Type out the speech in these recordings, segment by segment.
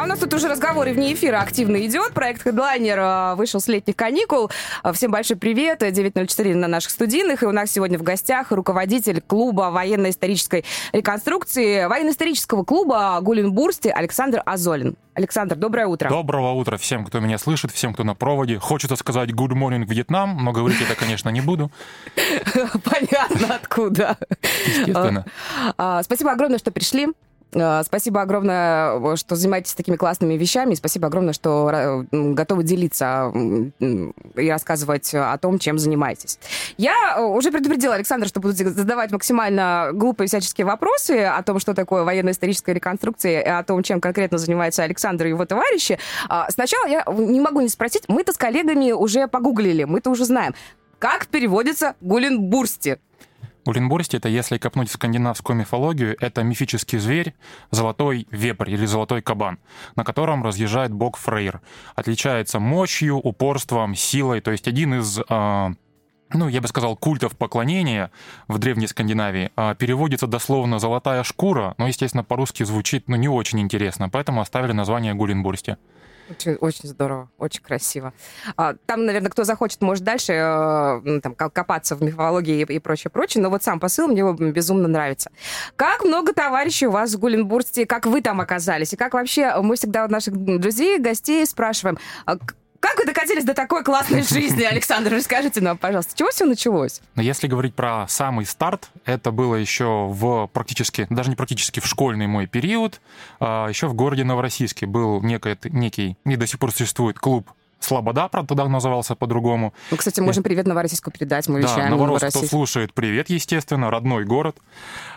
А у нас тут уже разговор и вне эфира активно идет. Проект Headliner э, вышел с летних каникул. Э, всем большой привет. 9.04 на наших студийных. И у нас сегодня в гостях руководитель клуба военно-исторической реконструкции, военно-исторического клуба Гулинбурсти Александр Азолин. Александр, доброе утро. Доброго утра всем, кто меня слышит, всем, кто на проводе. Хочется сказать good morning, Вьетнам, но говорить это, конечно, не буду. Понятно, откуда. Естественно. Спасибо огромное, что пришли. Э, спасибо огромное, что занимаетесь такими классными вещами. спасибо огромное, что готовы делиться и рассказывать о том, чем занимаетесь. Я э, уже предупредила Александра, что буду задавать максимально глупые всяческие вопросы о том, что такое военно-историческая реконструкция, и о том, чем конкретно занимается Александр и его товарищи. А, сначала я не могу не спросить, мы-то с коллегами уже погуглили, мы-то уже знаем, как переводится Гуленбурсти. Улинбурсти — это, если копнуть в скандинавскую мифологию, это мифический зверь, золотой вепрь или золотой кабан, на котором разъезжает бог Фрейр. Отличается мощью, упорством, силой, то есть один из э, ну, я бы сказал, культов поклонения в Древней Скандинавии а, переводится дословно «золотая шкура», но, естественно, по-русски звучит ну, не очень интересно, поэтому оставили название Гулинбурсти. Очень, очень здорово, очень красиво. А, там, наверное, кто захочет, может дальше э, там, копаться в мифологии и, и прочее, прочее. Но вот сам посыл мне безумно нравится. Как много товарищей у вас в Гуленбурсте, как вы там оказались? И как вообще мы всегда у наших друзей, гостей спрашиваем, а как вы докатились до такой классной жизни, Александр? Расскажите нам, пожалуйста, чего все началось? Но если говорить про самый старт, это было еще в практически, даже не практически в школьный мой период, а еще в городе Новороссийске был некий, некий, и до сих пор существует клуб Слобода, правда, тогда назывался по-другому. Ну, кстати, можем привет Новороссийску передать, мы да, вещаем Новоросс, кто слушает, привет, естественно, родной город.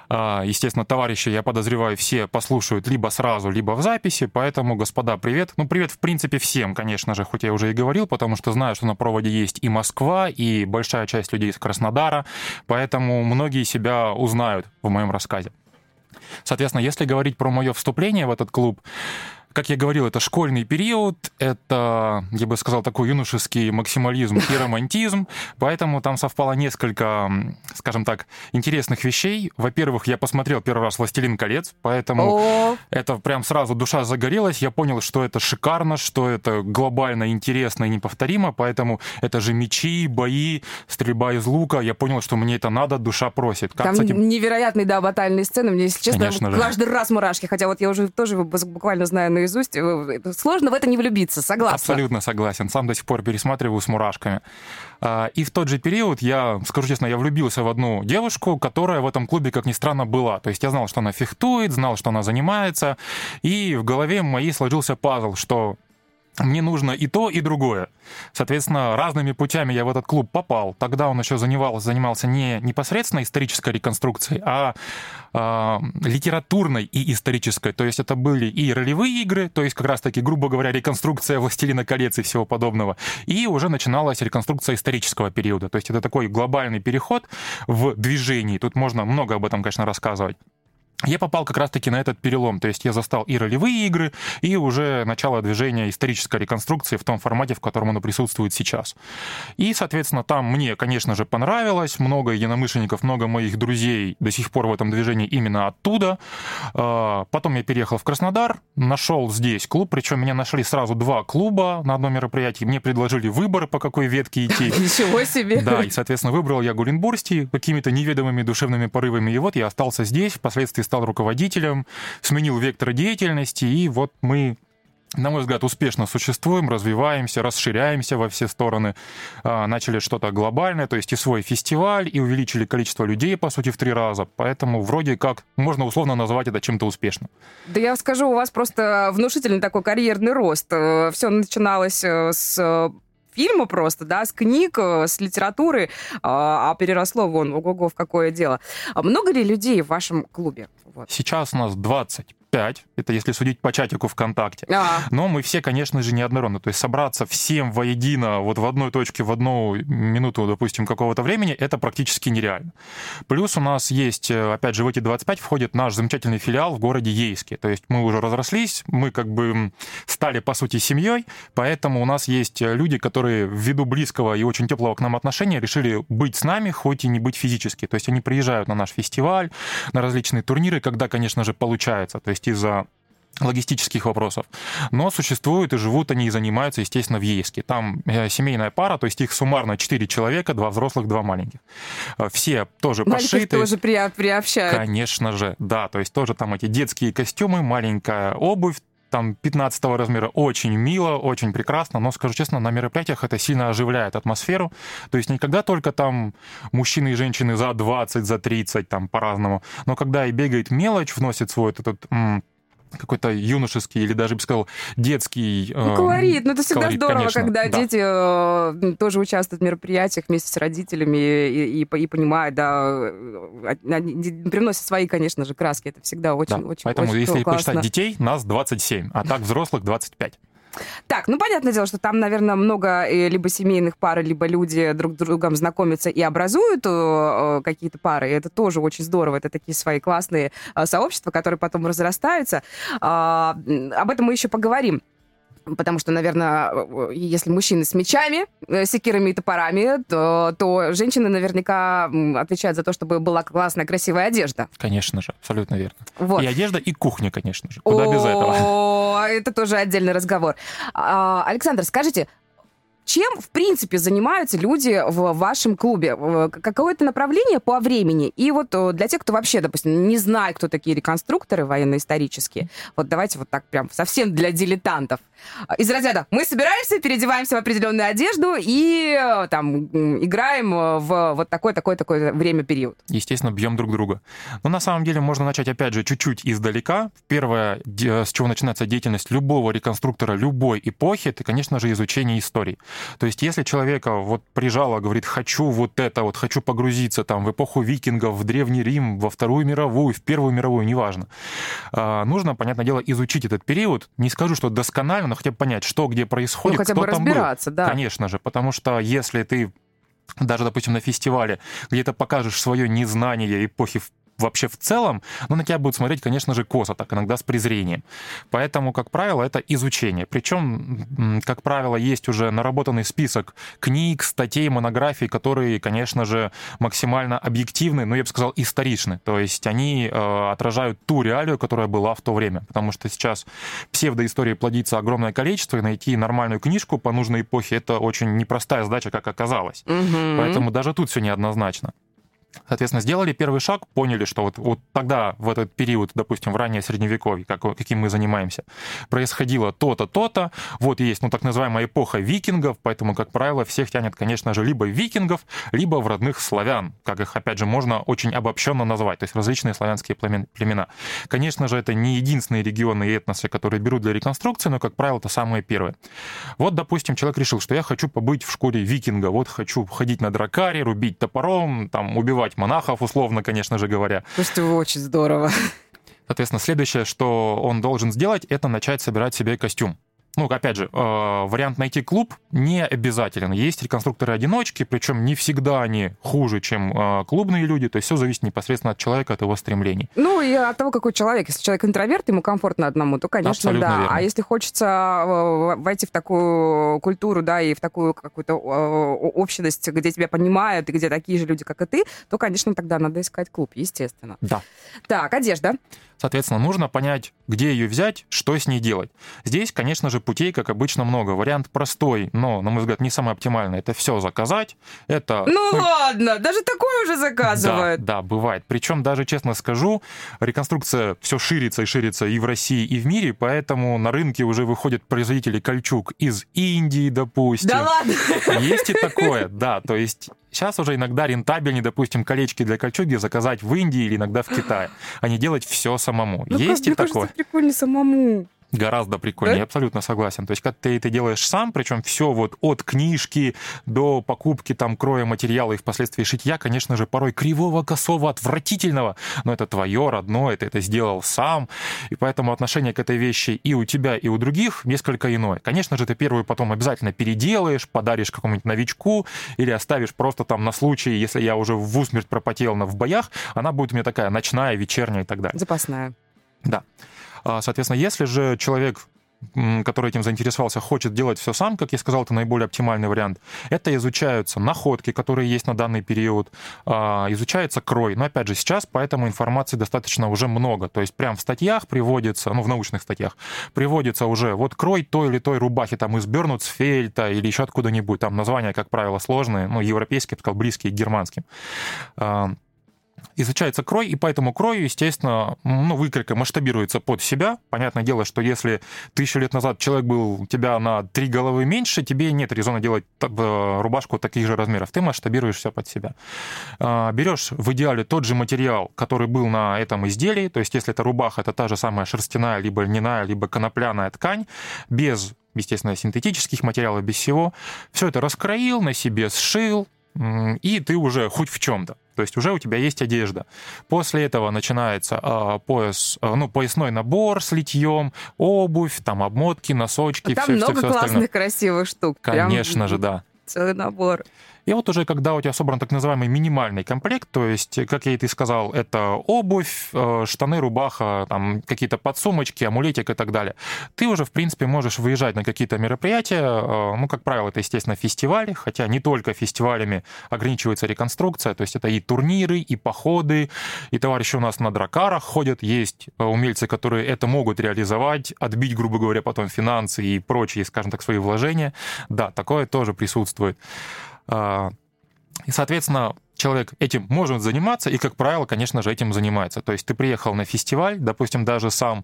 А, естественно, товарищи, я подозреваю, все послушают либо сразу, либо в записи, поэтому, господа, привет. Ну, привет, в принципе, всем, конечно же, хоть я уже и говорил, потому что знаю, что на проводе есть и Москва, и большая часть людей из Краснодара, поэтому многие себя узнают в моем рассказе. Соответственно, если говорить про мое вступление в этот клуб, как я говорил, это школьный период, это, я бы сказал, такой юношеский максимализм и романтизм, поэтому там совпало несколько, скажем так, интересных вещей. Во-первых, я посмотрел первый раз «Властелин колец», поэтому О! это прям сразу душа загорелась, я понял, что это шикарно, что это глобально интересно и неповторимо, поэтому это же мечи, бои, стрельба из лука, я понял, что мне это надо, душа просит. Как, там кстати... невероятные, да, батальные сцены, мне, если честно, Конечно каждый же. раз мурашки, хотя вот я уже тоже буквально знаю на наизусть. Э, сложно в это не влюбиться, согласен. Абсолютно согласен. Сам до сих пор пересматриваю с мурашками. А, и в тот же период я, скажу честно, я влюбился в одну девушку, которая в этом клубе, как ни странно, была. То есть я знал, что она фехтует, знал, что она занимается, и в голове моей сложился пазл, что мне нужно и то, и другое. Соответственно, разными путями я в этот клуб попал. Тогда он еще занимался, занимался не непосредственно исторической реконструкцией, а э, литературной и исторической. То есть это были и ролевые игры, то есть как раз-таки, грубо говоря, реконструкция «Властелина колец» и всего подобного. И уже начиналась реконструкция исторического периода. То есть это такой глобальный переход в движении. Тут можно много об этом, конечно, рассказывать я попал как раз-таки на этот перелом. То есть я застал и ролевые игры, и уже начало движения исторической реконструкции в том формате, в котором оно присутствует сейчас. И, соответственно, там мне, конечно же, понравилось. Много единомышленников, много моих друзей до сих пор в этом движении именно оттуда. А, потом я переехал в Краснодар, нашел здесь клуб, причем меня нашли сразу два клуба на одном мероприятии. Мне предложили выбор, по какой ветке идти. Ничего себе! Да, и, соответственно, выбрал я Гулинбурсти какими-то неведомыми душевными порывами. И вот я остался здесь, впоследствии стал руководителем, сменил вектор деятельности, и вот мы на мой взгляд, успешно существуем, развиваемся, расширяемся во все стороны, а, начали что-то глобальное, то есть и свой фестиваль, и увеличили количество людей, по сути, в три раза. Поэтому вроде как можно условно назвать это чем-то успешным. Да я скажу, у вас просто внушительный такой карьерный рост. Э, все начиналось э, с фильма просто, да, с книг, э, с литературы, а, а переросло вон, ого-го, в какое дело. А много ли людей в вашем клубе? Вот. Сейчас у нас 20 25, это если судить по чатику ВКонтакте. А. Но мы все, конечно же, неоднородны. То есть собраться всем воедино вот в одной точке в одну минуту, допустим, какого-то времени, это практически нереально. Плюс у нас есть, э, опять же, в эти 25 входит наш замечательный филиал в городе Ейске. То есть мы уже разрослись, мы как бы стали, по сути, семьей, поэтому у нас есть люди, которые ввиду близкого и очень теплого к нам отношения решили быть с нами, хоть и не быть физически. То есть они приезжают на наш фестиваль, на различные турниры, когда, конечно же, получается. То есть из-за логистических вопросов. Но существуют и живут они и занимаются, естественно, в Ейске. Там э, семейная пара, то есть их суммарно 4 человека, два взрослых, два маленьких. Э, Все тоже Маленьких пошиты. тоже при, приобщают. Конечно же, да. То есть тоже там эти детские костюмы, маленькая обувь, там 15 размера очень мило, очень прекрасно, но, скажу честно, на мероприятиях это сильно оживляет атмосферу. То есть никогда только там мужчины и женщины за 20, за 30, там по-разному, но когда и бегает мелочь, вносит свой этот м, какой-то юношеский или даже, бы сказал, детский... Ну, э, колорит. Ну, это всегда колорит, здорово, конечно, когда да. дети э, тоже участвуют в мероприятиях вместе с родителями и, и, и понимают, да, э, они привносят свои, конечно же, краски. Это всегда очень, Да. очень, Поэтому, очень если классно. посчитать детей, нас 27, а так взрослых 25. Так, ну, понятное дело, что там, наверное, много э, либо семейных пар, либо люди друг с другом знакомятся и образуют э, э, какие-то пары. И это тоже очень здорово. Это такие свои классные сообщества, которые потом разрастаются. А, об этом мы еще поговорим. Потому что, наверное, э, если мужчины с мечами, э, секирами и топорами, то, то женщины наверняка отвечают за то, чтобы была классная, красивая одежда. Конечно же, абсолютно верно. Вот. И одежда, и кухня, конечно же. Куда без этого? О, это тоже отдельный разговор. А, Александр, скажите, чем, в принципе, занимаются люди в вашем клубе? В- Какое-то направление по времени? И вот э, для тех, кто вообще, допустим, не знает, кто такие реконструкторы военно-исторические, вот давайте вот так прям совсем для дилетантов. А, Из разряда мы собираемся, переодеваемся в определенную одежду и э, там играем э, в вот такой-такой-такой время-период. естественно, бьем друг друга. Но на самом деле можно начать, опять же, чуть-чуть издалека. Первое, с чего начинается деятельность любого реконструктора любой эпохи, это, конечно же, изучение истории. То есть если человека вот прижало, говорит, хочу вот это, вот хочу погрузиться там в эпоху викингов, в Древний Рим, во Вторую мировую, в Первую мировую, неважно, а, нужно, понятное дело, изучить этот период. Не скажу, что досконально, но хотя бы понять, что где происходит, ну, хотя кто бы там был. разбираться, да. Конечно же, потому что если ты даже, допустим, на фестивале где-то покажешь свое незнание эпохи в- вообще в целом, ну, на тебя будут смотреть, конечно же, косо, так иногда с презрением. Поэтому, как правило, это изучение. Причем, как правило, есть уже наработанный список книг, статей, монографий, которые, конечно же, максимально объективны, но я бы сказал, историчны. То есть они э, отражают ту реалию, которая была в то время. Потому что сейчас псевдоистории плодится огромное количество, и найти нормальную книжку по нужной эпохе — это очень непростая задача, как оказалось. Мгм. Поэтому даже тут все неоднозначно. Соответственно, сделали первый шаг, поняли, что вот, вот тогда, в этот период, допустим, в раннее средневековье, как, каким мы занимаемся, происходило то-то, то-то. Вот есть, ну, так называемая эпоха викингов, поэтому, как правило, всех тянет, конечно же, либо викингов, либо в родных славян, как их, опять же, можно очень обобщенно назвать, то есть различные славянские племен- племена. Конечно же, это не единственные регионы и этносы, которые берут для реконструкции, но, как правило, это самые первые. Вот, допустим, человек решил, что я хочу побыть в шкуре викинга, вот хочу ходить на дракаре, рубить топором, там, убивать монахов, условно, конечно же говоря. Слушайте, очень здорово. Соответственно, следующее, что он должен сделать, это начать собирать себе костюм. Ну, опять же, э, вариант найти клуб не обязателен. Есть реконструкторы-одиночки, причем не всегда они хуже, чем э, клубные люди. То есть все зависит непосредственно от человека, от его стремлений. Ну, и от того, какой человек. Если человек интроверт, ему комфортно одному, то, конечно, Абсолютно да. верно. А если хочется э, войти в такую культуру, да, и в такую какую-то общность, где тебя понимают, и где такие же люди, как и ты, то, конечно, тогда надо искать клуб, естественно. Да. Так, одежда. Соответственно, нужно понять, где ее взять, что с ней делать. Здесь, конечно же, путей, как обычно, много. Вариант простой, но, на мой взгляд, не самый оптимальный. Это все заказать. Это Ну, ладно, даже такое уже заказывают. Да, да, бывает. Причем даже, честно скажу, реконструкция все ширится и ширится и в России, и в мире, поэтому на рынке уже выходят производители кольчуг из Индии, допустим. Да ладно. Есть и такое, да. То есть сейчас уже иногда рентабельнее, допустим, колечки для кольчуги заказать в Индии или иногда в Китае, а не делать все самому. Ну, Есть как, и мне такое. кажется, прикольно самому. Гораздо прикольнее, Да? абсолютно согласен. То есть, когда ты это делаешь сам, причем все вот от книжки до покупки там кроя материала и впоследствии шитья, конечно же, порой кривого, косого, отвратительного, но это твое родное, ты это сделал сам, и поэтому отношение к этой вещи и у тебя, и у других несколько иное. Конечно же, ты первую потом обязательно переделаешь, подаришь какому-нибудь новичку или оставишь просто там на случай, если я уже в усмерть пропотел на в боях, она будет у меня такая ночная, вечерняя и так далее. Запасная. Да. А, Соответственно, если же человек который этим заинтересовался, хочет делать все сам, как я сказал, это наиболее оптимальный вариант. Это изучаются находки, которые есть на данный период, а, изучается крой. Но опять же, сейчас поэтому информации достаточно уже много. То есть прям в статьях приводится, ну, в научных статьях, приводится уже вот крой той или той рубахи там из Бернуцфельта или еще откуда-нибудь. Там названия, как правило, сложные, ну, европейские, я бы сказал, близкие к германским. Изучается крой, и по этому крою, естественно, ну, выкройка масштабируется под себя. Понятное дело, что если тысячу лет назад человек был тебя на три головы меньше, тебе нет резона делать э, рубашку таких же размеров. Ты масштабируешь все под себя. А, Берешь в идеале тот же материал, который был на этом изделии, то есть если это рубаха, это та же самая шерстяная, либо льняная, либо конопляная ткань, без естественно, синтетических материалов, без всего. Все это раскроил, на себе сшил, и ты уже хоть в чем-то. То есть уже у тебя есть одежда. После этого начинается а, пояс, а, ну, поясной набор с литьем, обувь, там обмотки, носочки, Там все, много все, классных, остальное. красивых штук. Прям Конечно же, да. Целый набор. И вот уже когда у тебя собран так называемый минимальный комплект, то есть, как я и ты сказал, это обувь, э, штаны, рубаха, там какие-то подсумочки, амулетик и так далее, ты уже, в принципе, можешь выезжать на какие-то мероприятия, э, ну, как правило, это, естественно, фестивали, хотя не только фестивалями ограничивается реконструкция, то есть это и турниры, и походы, и товарищи у нас на дракарах ходят, есть э, умельцы, которые это могут реализовать, отбить, грубо говоря, потом финансы и прочие, скажем так, свои вложения. Да, такое тоже присутствует. А, И, соответственно, человек этим может заниматься, и, как правило, конечно же, этим занимается. То есть ты приехал на фестиваль, допустим, даже сам,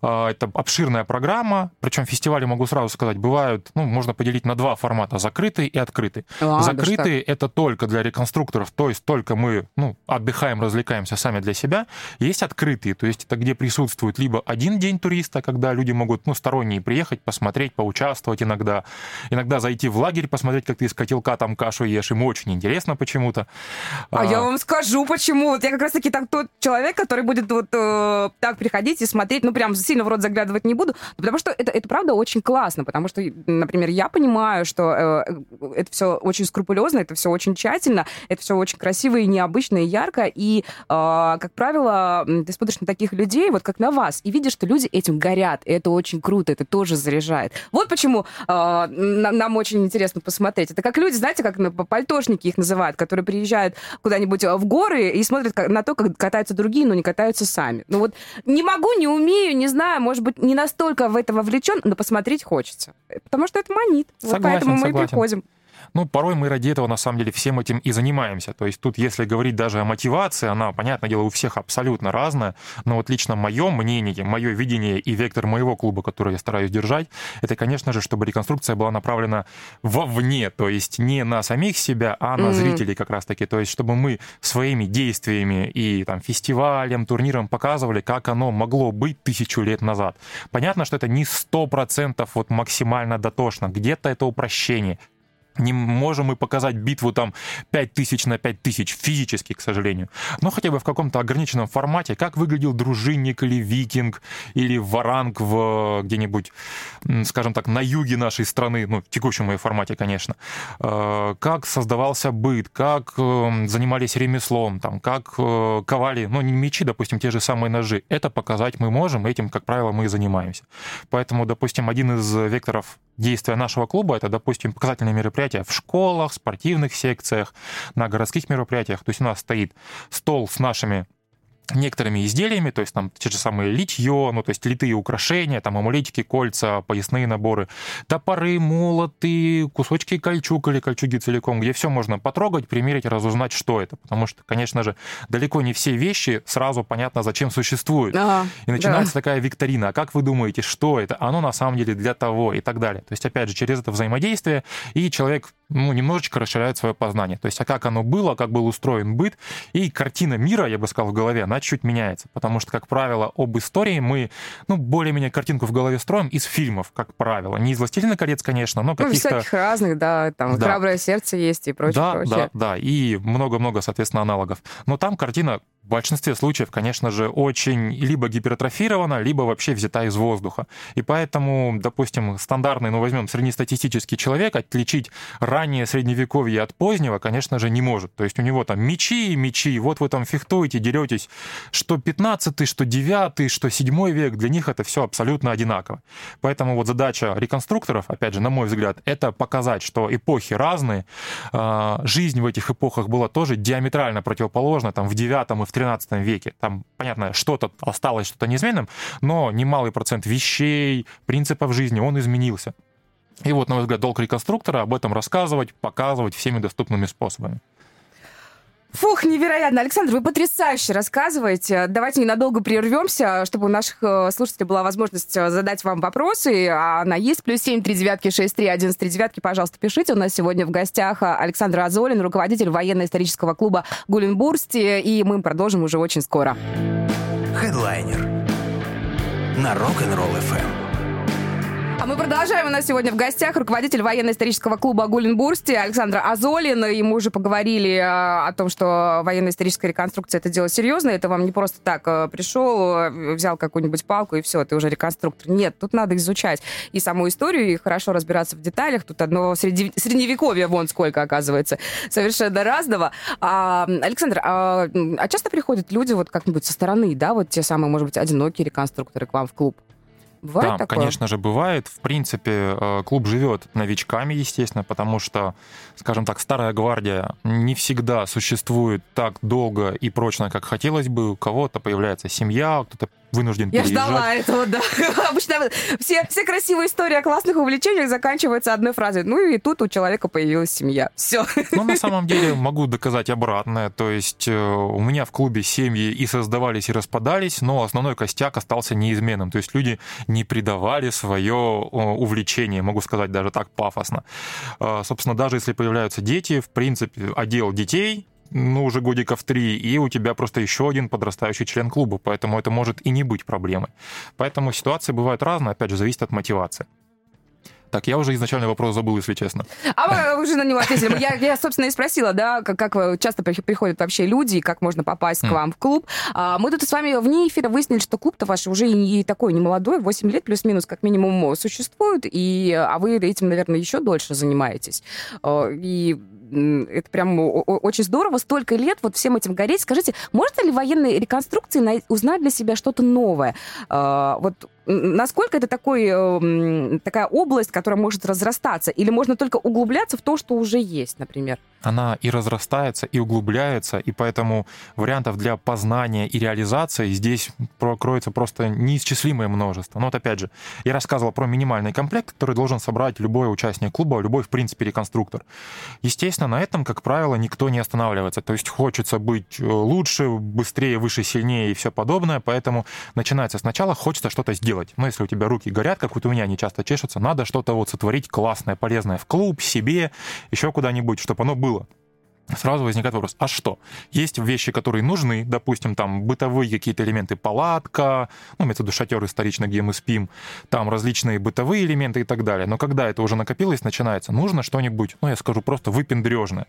а, это обширная программа, причем фестивали, могу сразу сказать, бывают, ну, можно поделить на два формата, закрытый и открытый. А, даже Закрытые это только для реконструкторов, то есть только мы ну, отдыхаем, развлекаемся сами для себя. Есть открытые, то есть это где присутствует либо один день туриста, когда люди могут, ну, сторонние приехать, посмотреть, поучаствовать иногда, иногда зайти в лагерь, посмотреть, как ты из котелка там кашу ешь, им очень интересно почему-то. А, я вам скажу, почему. Вот я как раз-таки так тот человек, который будет вот э, так приходить и смотреть, ну, прям сильно в рот заглядывать не буду, потому что это, это правда очень классно, потому что, например, я понимаю, что э, это все очень скрупулезно, это все очень тщательно, это все очень красиво и необычно, и ярко, и, э, как правило, ты смотришь на таких людей, вот как на вас, и видишь, что люди этим горят, и это очень круто, это тоже заряжает. Вот почему э, на- нам очень интересно посмотреть. Это как люди, знаете, как пальтошники их называют, которые приезжают куда-нибудь в горы и смотрят на то, как катаются другие, но не катаются сами. Ну вот не могу, не умею, не знаю, может быть, не настолько в это вовлечен, но посмотреть хочется. Потому что это манит. Вот Согласен, поэтому мы и согласен. приходим. Ну, порой мы ради этого, на самом деле, всем этим и занимаемся. То есть тут, если говорить даже о мотивации, она, понятное дело, у всех абсолютно разная, но вот лично мое мнение, мое видение и вектор моего клуба, который я стараюсь держать, это, конечно же, чтобы реконструкция была направлена вовне, то есть не на самих себя, а на Мгм. зрителей как раз-таки. То есть чтобы мы своими действиями и там фестивалем, турниром показывали, как оно могло быть тысячу лет назад. Понятно, что это не сто процентов вот максимально дотошно, где-то это упрощение, не можем мы показать битву там 5000 на 5000 физически, к сожалению. Но хотя бы в каком-то ограниченном формате, как выглядел дружинник или викинг, или варанг в где-нибудь, м, скажем так, на юге нашей страны, ну, в текущем ее формате, конечно. Э, Как создавался быт, как э, занимались ремеслом, там, как э, ковали, ну, не мечи, допустим, те же самые ножи. Это показать мы можем, этим, как правило, мы и занимаемся. Поэтому, допустим, один из векторов действия нашего клуба это, допустим, показательные мероприятия в школах, спортивных секциях, на городских мероприятиях. То есть у нас стоит стол с нашими некоторыми изделиями, то есть там те же самые литье, ну то есть литые украшения, там амулетики, кольца, поясные наборы, топоры, молоты, кусочки кольчуг или кольчуги целиком, где все можно потрогать, примерить, разузнать, что это. Потому что, конечно же, далеко не все вещи сразу понятно, зачем существуют. Ага, И начинается да. такая викторина. А как вы думаете, что это? Оно на самом деле для того и так далее. То есть, опять же, через это взаимодействие, и человек ну, немножечко расширяют свое познание. То есть, а как оно было, как был устроен быт, и картина мира, я бы сказал, в голове, она чуть меняется. Потому что, как правило, об истории мы, ну, более-менее картинку в голове строим из фильмов, как правило. Не из «Властелина колец», конечно, но каких-то... Ну, всяких разных, да, там да. «Храброе сердце» есть и прочее, да, прочее. Да, да, и много-много, соответственно, аналогов. Но там картина в большинстве случаев, конечно же, очень либо гипертрофирована, либо вообще взята из воздуха. И поэтому, допустим, стандартный, ну, возьмем среднестатистический человек, отличить раннее средневековье от позднего, конечно же, не может. То есть у него там мечи и мечи, вот вы там фехтуете, деретесь, что 15 что 9 что 7 век, для них это все абсолютно одинаково. Поэтому вот задача реконструкторов, опять же, на мой взгляд, это показать, что эпохи разные, а, жизнь в этих эпохах была тоже диаметрально противоположна, там в 9 и в 13 веке. Там, понятно, что-то осталось, что-то неизменным, но немалый процент вещей, принципов жизни, он изменился. И вот, на мой взгляд, долг реконструктора об этом рассказывать, показывать всеми доступными способами. Фух, невероятно. Александр, вы потрясающе рассказываете. Давайте ненадолго прервемся, чтобы у наших э, слушателей была возможность э, задать вам вопросы. А она есть. Плюс семь, три девятки, шесть, три, один, три девятки. Пожалуйста, пишите. У нас сегодня в гостях э, Александр Азолин, руководитель военно-исторического клуба Гуленбурсти. И мы продолжим уже очень скоро. Хедлайнер на Rock'n'Roll FM. А мы продолжаем. У нас сегодня в гостях руководитель военно-исторического клуба Гуленбурсти Александр Азолин. И мы уже поговорили о том, что военно-историческая реконструкция это дело серьезное. Это вам не просто так э, пришел, взял какую-нибудь палку и все, ты уже реконструктор. Нет, тут надо изучать и саму историю, и хорошо разбираться в деталях. Тут одно среди... средневековье вон сколько оказывается. Совершенно разного. А, Александр, а, а часто приходят люди вот как-нибудь со стороны, да, вот те самые, может быть, одинокие реконструкторы к вам в клуб? Бывает да, такое? конечно же, бывает. В принципе, э, клуб живет новичками, естественно, потому что, скажем так, старая гвардия не всегда существует так долго и прочно, как хотелось бы. У кого-то появляется семья, кто-то вынужден Я переезжать. ждала этого, да. Обычно все, все красивые истории о классных увлечениях заканчиваются одной фразой. Ну и тут у человека появилась семья. Все. Ну, на самом деле, могу доказать обратное. То есть э, у меня в клубе семьи и создавались, и распадались, но основной костяк остался неизменным. То есть люди не предавали свое увлечение, могу сказать даже так пафосно. Э, собственно, даже если появляются дети, в принципе, отдел детей ну, уже годиков три, и у тебя просто еще один подрастающий член клуба, поэтому это может и не быть проблемой. Поэтому ситуации бывают разные, опять же, зависит от мотивации. Так, я уже изначально вопрос забыл, если честно. А вы уже на него ответили. Я, я собственно, и спросила, да, как, как часто приходят вообще люди, как можно попасть к вам в клуб. А, мы тут с вами вне эфира выяснили, что клуб-то ваш уже не такой, не молодой, 8 лет плюс-минус как минимум существует, и, а вы этим, наверное, еще дольше занимаетесь. А, и это прям очень здорово. Столько лет вот всем этим гореть. Скажите, можно ли военной реконструкции узнать для себя что-то новое? А, вот насколько это такой, эм, такая область, которая может разрастаться? Или можно только углубляться в то, что уже есть, например? Она и разрастается, и углубляется, и поэтому вариантов для познания и реализации здесь кроется просто неисчислимое множество. Но вот опять же, я рассказывал про минимальный комплект, который должен собрать любой участник клуба, любой, в принципе, реконструктор. Естественно, на этом, как правило, никто не останавливается. То есть хочется быть э, лучше, быстрее, выше, сильнее и все подобное, поэтому начинается сначала, хочется что-то сделать делать. Но если у тебя руки горят, как вот у меня они часто чешутся, надо что-то вот сотворить классное, полезное в клуб, себе, еще куда-нибудь, чтобы оно было сразу возникает вопрос, а что? Есть вещи, которые нужны, допустим, там бытовые какие-то элементы, палатка, ну, имеется в виду шатер исторично, где мы спим, там различные бытовые элементы и так далее. Но когда это уже накопилось, начинается, нужно что-нибудь, ну, я скажу просто выпендрежное.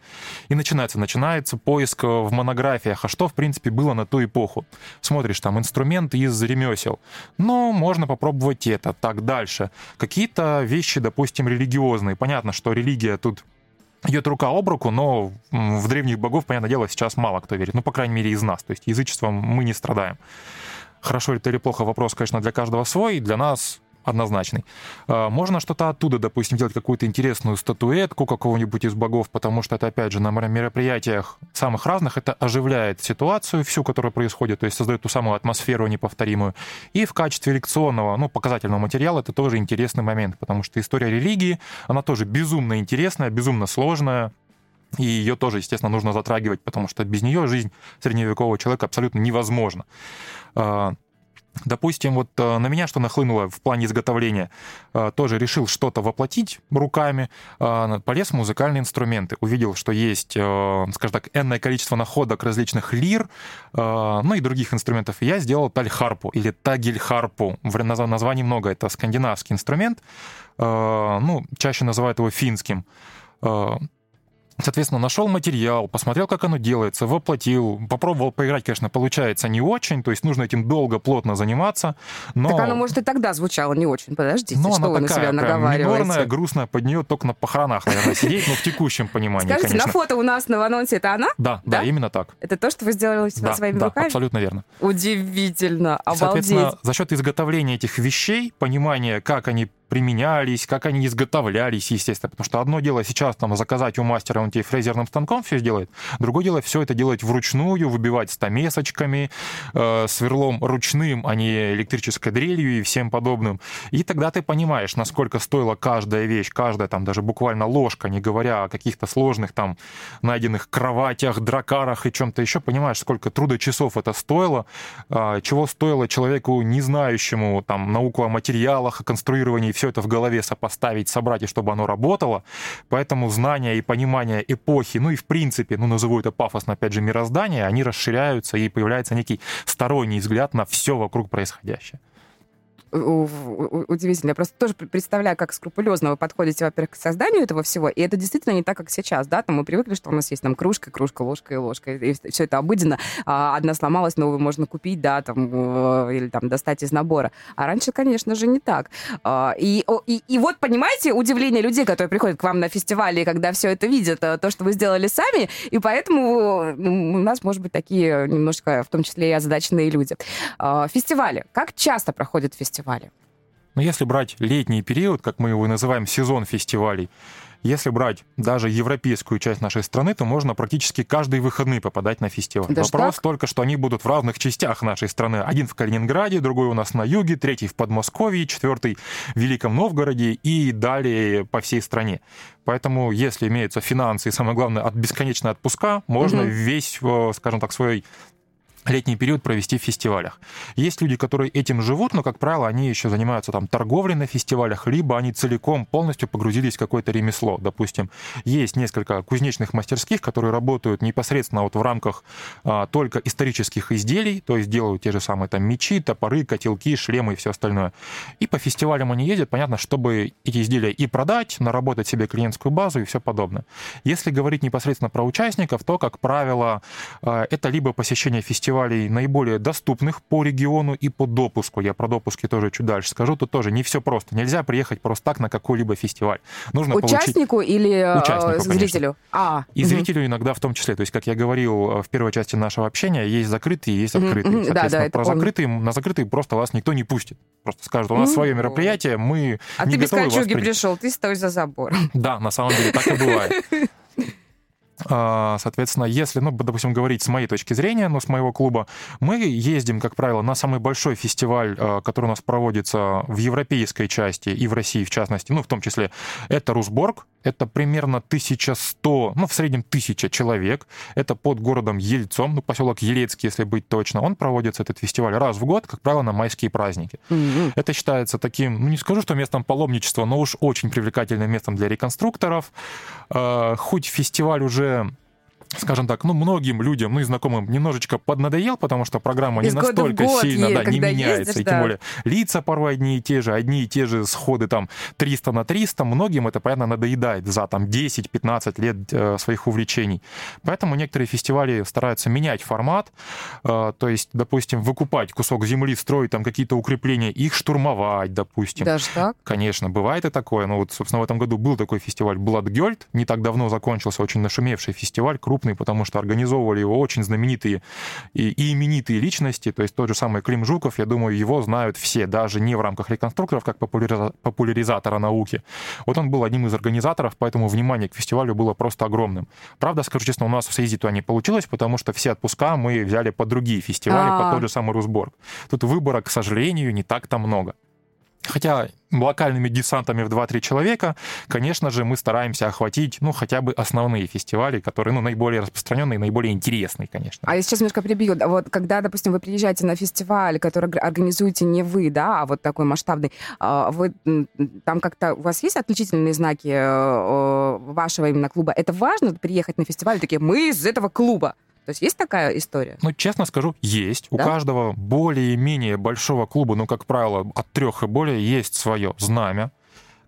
И начинается, начинается поиск в монографиях, а что, в принципе, было на ту эпоху. Смотришь, там, инструменты из ремесел. Ну, можно попробовать это, так дальше. Какие-то вещи, допустим, религиозные. Понятно, что религия тут идет рука об руку, но в древних богов, понятное дело, сейчас мало кто верит. Ну, по крайней мере, из нас. То есть язычеством мы не страдаем. Хорошо это или плохо, вопрос, конечно, для каждого свой. Для нас однозначный. А, можно что-то оттуда, допустим, делать какую-то интересную статуэтку какого-нибудь из богов, потому что это, опять же, на мероприятиях самых разных это оживляет ситуацию всю, которая происходит, то есть создает ту самую атмосферу неповторимую. И в качестве лекционного, ну, показательного материала это тоже интересный момент, потому что история религии, она тоже безумно интересная, безумно сложная, и ее тоже, естественно, нужно затрагивать, потому что без нее жизнь средневекового человека абсолютно невозможна. Допустим, вот э, на меня что нахлынуло в плане изготовления, э, тоже решил что-то воплотить руками, э, полез в музыкальные инструменты, увидел, что есть, скажем так, энное количество находок различных лир, ну и других инструментов. И я сделал тальхарпу или тагельхарпу. В названии много, это скандинавский инструмент, ну, чаще называют его финским. Соответственно, нашел материал, посмотрел, как оно делается, воплотил, попробовал поиграть, конечно, получается не очень, то есть нужно этим долго, плотно заниматься, но... Так оно, может, и тогда звучало не очень, подождите, но что вы на себя наговариваете? минорная, грустная, под нее только на похоронах, наверное, сидеть, но в текущем понимании, Скажите, конечно. на фото у нас на анонсе это она? Да, да, да, именно так. Это то, что вы сделали да, своими да, руками? абсолютно верно. Удивительно, обалдеть. Соответственно, за счет изготовления этих вещей, понимания, как они применялись, как они изготовлялись, естественно. Потому что одно дело сейчас там заказать у мастера, он тебе фрезерным станком все сделает. Другое дело все это делать вручную, выбивать стамесочками, э, сверлом ручным, а не электрической дрелью и всем подобным. И тогда ты понимаешь, насколько стоила каждая вещь, каждая там даже буквально ложка, не говоря о каких-то сложных там найденных кроватях, дракарах и чем-то еще, понимаешь, сколько труда часов это стоило, э, чего стоило человеку, не знающему там науку о материалах, о конструировании все это в голове сопоставить, собрать, и чтобы оно работало. Поэтому знания и понимание эпохи, ну и в принципе, ну назову это пафосно, опять же, мироздание, они расширяются, и появляется некий сторонний взгляд на все вокруг происходящее удивительно. Я просто тоже представляю, как скрупулезно вы подходите, во-первых, к созданию этого всего, и это действительно не так, как сейчас, да, там мы привыкли, что у нас есть там кружка, кружка, ложка и ложка, и все это обыденно. А одна сломалась, новую можно купить, да, там, э, или там достать из набора. А раньше, конечно же, не так. А, и, и, и вот, понимаете, удивление людей, которые приходят к вам на фестивале, когда все это видят, э, то, что вы сделали сами, и поэтому у нас, может быть, такие немножко, в том числе и озадаченные люди. А, фестивали. Как часто проходят фестивали? Фестивале? Но если брать летний период, как мы его называем, сезон фестивалей, если брать даже европейскую часть нашей страны, то можно практически каждые выходные попадать на фестиваль. Даже Вопрос так? только, что они будут в разных частях нашей страны. Один в Калининграде, другой у нас на юге, третий в Подмосковье, четвертый в Великом Новгороде и далее по всей стране. Поэтому, если имеются финансы и, самое главное, от бесконечной отпуска, можно угу. весь, э, скажем так, свой летний период провести в фестивалях. Есть люди, которые этим живут, но, как правило, они еще занимаются там торговлей на фестивалях, либо они целиком полностью погрузились в какое-то ремесло. Допустим, есть несколько кузнечных мастерских, которые работают непосредственно вот в рамках а, только исторических изделий, то есть делают те же самые там мечи, топоры, котелки, шлемы и все остальное. И по фестивалям они ездят, понятно, чтобы эти изделия и продать, наработать себе клиентскую базу и все подобное. Если говорить непосредственно про участников, то, как правило, а, это либо посещение фестиваля, фестивалей наиболее доступных по региону и по допуску. Я про допуски тоже чуть дальше скажу. Тут тоже не все просто. Нельзя приехать просто так на какой-либо фестиваль. Нужно Участнику получить... или э, Участнику, зрителю? А, и угу. зрителю иногда в том числе. То есть, как я говорил э, в первой части нашего общения, есть закрытые, есть открытые. Угу, Соответственно, да, да, про закрытые, на закрытые просто вас никто не пустит. Просто скажут, у нас свое мероприятие, мы а не ты без кольчуги пришел, ты стой за забором. Да, на самом деле так и бывает. А, соответственно, если, ну, допустим, говорить с моей точки зрения, но с моего клуба, мы ездим, как правило, на самый большой фестиваль, а, который у нас проводится в европейской части и в России, в частности, ну, в том числе, это Русборг, это примерно 1100, ну, в среднем 1000 человек. Это под городом Ельцом, ну, поселок Елецкий, если быть точно. Он проводится, этот фестиваль, раз в год, как правило, на майские праздники. Mm-hmm. Это считается таким, ну, не скажу, что местом паломничества, но уж очень привлекательным местом для реконструкторов. А, хоть фестиваль уже скажем так, ну, многим людям, ну, и знакомым немножечко поднадоел, потому что программа Из не настолько сильно, да, не меняется. Ездишь, и тем да. более лица порой одни и те же, одни и те же сходы там 300 на 300. Многим это, понятно, надоедает за там 10-15 лет э, своих увлечений. Поэтому некоторые фестивали стараются менять формат, э, то есть, допустим, выкупать кусок земли, строить там какие-то укрепления, их штурмовать, допустим. Даже так? Конечно, бывает и такое. Ну, вот, собственно, в этом году был такой фестиваль Бладгельд, не так давно закончился очень нашумевший фестиваль, крупный крупный, потому что организовывали его очень знаменитые и, и именитые личности, то есть тот же самый Клим Жуков, я думаю, его знают все, даже не в рамках реконструкторов, как популяризатора науки. Вот он был одним из организаторов, поэтому внимание к фестивалю было просто огромным. Правда, скажу честно, у нас в Союзе то не получилось, потому что все отпуска мы взяли по другие фестивали, А-а-а. по тот же самый Русборг. Тут выбора, к сожалению, не так-то много. Хотя локальными десантами в 2-3 человека, конечно же, мы стараемся охватить, ну, хотя бы основные фестивали, которые, ну, наиболее распространенные, наиболее интересные, конечно. А я сейчас немножко прибью. Вот когда, допустим, вы приезжаете на фестиваль, который организуете не вы, да, а вот такой масштабный, а, вы там как-то, у вас есть отличительные знаки э, вашего именно клуба? Это важно приехать на фестиваль, такие, мы из этого клуба. То есть есть такая история? Ну, честно скажу, есть. Да? У каждого более-менее большого клуба, ну, как правило, от трех и более, есть свое знамя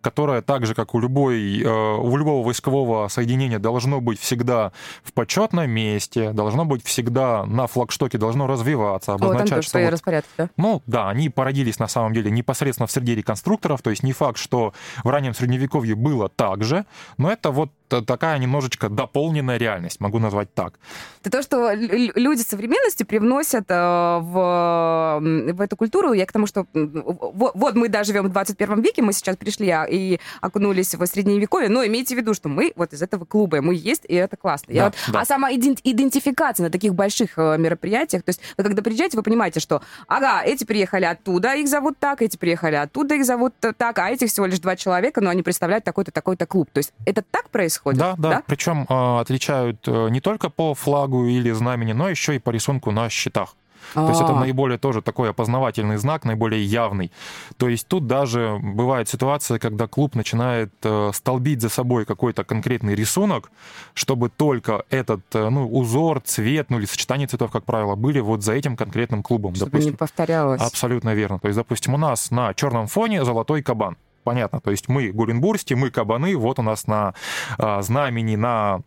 которое так же, как у, любой, э, у любого войскового соединения, должно быть всегда в почетном месте, должно быть всегда на флагштоке, должно развиваться, обозначать, вот, что... Вот, распорядки, да? Ну, да, они породились на самом деле непосредственно в среде реконструкторов, то есть не факт, что в раннем Средневековье было так же, но это вот такая немножечко дополненная реальность, могу назвать так. Это то, что люди современности привносят э, в, в эту культуру. Я к тому, что вот, вот мы даже живем в 21 веке, мы сейчас пришли а, и окунулись в средневековье, но имейте в виду, что мы вот из этого клуба, мы есть, и это классно. Да, вот, да. А сама идентификация на таких больших э, мероприятиях, то есть вы когда приезжаете, вы понимаете, что, ага, эти приехали оттуда, их зовут так, эти приехали оттуда, их зовут так, а этих всего лишь два человека, но они представляют такой-то, такой-то клуб. То есть это так происходит? Происходит. Да, да. да? Причем э, отличают э, не только по флагу или знамени, но еще и по рисунку на щитах. То есть это а. наиболее тоже такой опознавательный знак, наиболее явный. То есть тут даже бывает ситуация, когда клуб начинает э, столбить за собой какой-то конкретный рисунок, чтобы только этот э, ну, узор, цвет, ну или сочетание цветов, как правило, были вот за этим конкретным клубом. Чтобы допустим. не повторялось. Абсолютно верно. То есть, допустим, у нас на черном фоне золотой кабан понятно. То есть мы Гуренбурсти, мы кабаны, вот у нас на э, знамени, на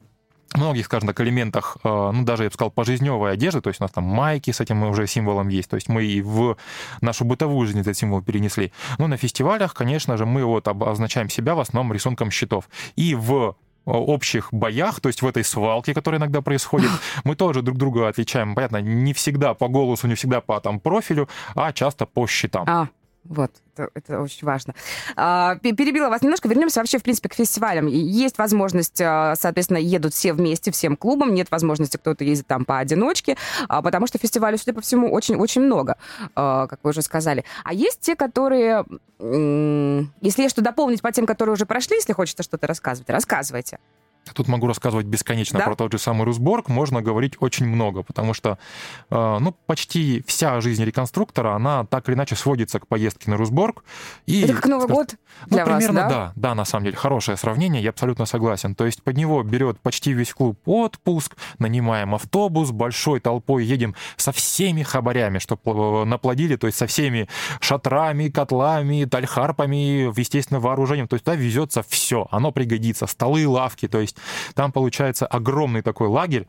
многих, скажем так, элементах, э, ну, даже, я бы сказал, пожизневой одежды, то есть у нас там майки с этим уже символом есть, то есть мы и в нашу бытовую жизнь этот символ перенесли. Но на фестивалях, конечно же, мы вот обозначаем себя в основном рисунком щитов. И в общих боях, то есть в этой свалке, которая иногда происходит, мы тоже друг друга отличаем, понятно, не всегда по голосу, не всегда по там профилю, а часто по щитам. А, вот, это, это очень важно. А, перебила вас немножко. Вернемся вообще, в принципе, к фестивалям. Есть возможность, а, соответственно, едут все вместе, всем клубам. Нет возможности, кто-то ездит там поодиночке, а, потому что фестивалей, судя по всему, очень-очень много, как вы уже сказали. А есть те, которые... Если есть что дополнить по тем, которые уже прошли, если хочется что-то рассказывать, рассказывайте. Тут могу рассказывать бесконечно да? про тот же самый Русборг, можно говорить очень много, потому что э, ну, почти вся жизнь реконструктора, она так или иначе сводится к поездке на Русборг. И, Это как Новый скажем, год ну, для примерно, вас, да? да? Да, на самом деле, хорошее сравнение, я абсолютно согласен. То есть под него берет почти весь клуб отпуск, нанимаем автобус, большой толпой едем со всеми хабарями, что наплодили, то есть со всеми шатрами, котлами, тальхарпами, естественно, вооружением. То есть туда везется все, оно пригодится, столы, лавки, то есть там получается огромный такой лагерь,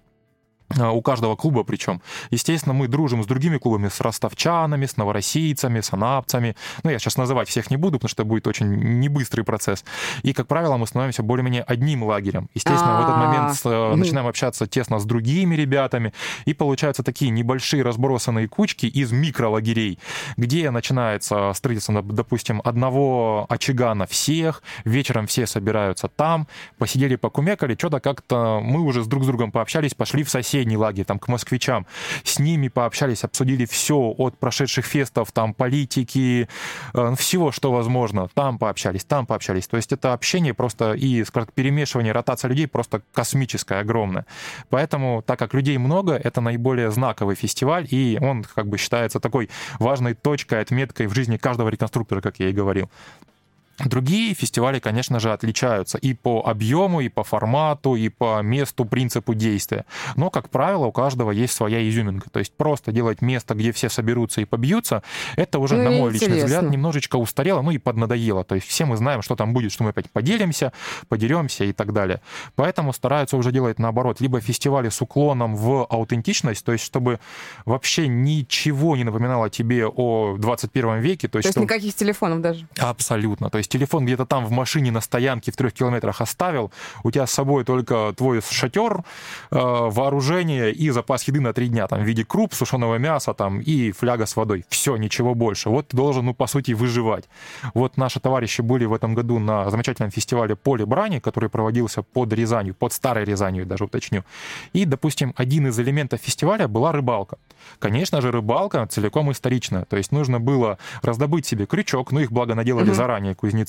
у каждого клуба причем. Естественно, мы дружим с другими клубами, с ростовчанами, с новороссийцами, с анапцами. Ну, я сейчас называть всех не буду, потому что это будет очень небыстрый процесс. И, как правило, мы становимся более-менее одним лагерем. Естественно, в этот момент э, начинаем общаться тесно с другими ребятами, и получаются такие небольшие разбросанные кучки из микролагерей, где начинается строительство, допустим, одного очага на всех, вечером все собираются там, посидели, покумекали, что-то как-то мы уже с друг с другом пообщались, пошли в соседи соседний лагерь, там, к москвичам. С ними пообщались, обсудили все от прошедших фестов, там, политики, э, всего, что возможно. Там пообщались, там пообщались. То есть это общение просто и, скажем, перемешивание, ротация людей просто космическое, огромное. Поэтому, так как людей много, это наиболее знаковый фестиваль, и он как бы считается такой важной точкой, отметкой в жизни каждого реконструктора, как я и говорил. Другие фестивали, конечно же, отличаются и по объему, и по формату, и по месту, принципу действия. Но, как правило, у каждого есть своя изюминка. То есть просто делать место, где все соберутся и побьются, это уже, ну, на мой интересно. личный взгляд, немножечко устарело, ну и поднадоело. То есть все мы знаем, что там будет, что мы опять поделимся, подеремся и так далее. Поэтому стараются уже делать наоборот. Либо фестивали с уклоном в аутентичность, то есть чтобы вообще ничего не напоминало тебе о 21 веке. То есть, то есть что... никаких телефонов даже? Абсолютно. То есть телефон где-то там в машине на стоянке в трех километрах оставил, у тебя с собой только твой шатер, э, вооружение и запас еды на три дня, там, в виде круп, сушеного мяса там, и фляга с водой. Все, ничего больше. Вот ты должен, ну, по сути, выживать. Вот наши товарищи были в этом году на замечательном фестивале «Поле брани», который проводился под Рязанью, под Старой Рязанью, даже уточню. И, допустим, один из элементов фестиваля была рыбалка. Конечно же, рыбалка целиком историчная. То есть нужно было раздобыть себе крючок, ну, их, благо, наделали угу. заранее кузнецы.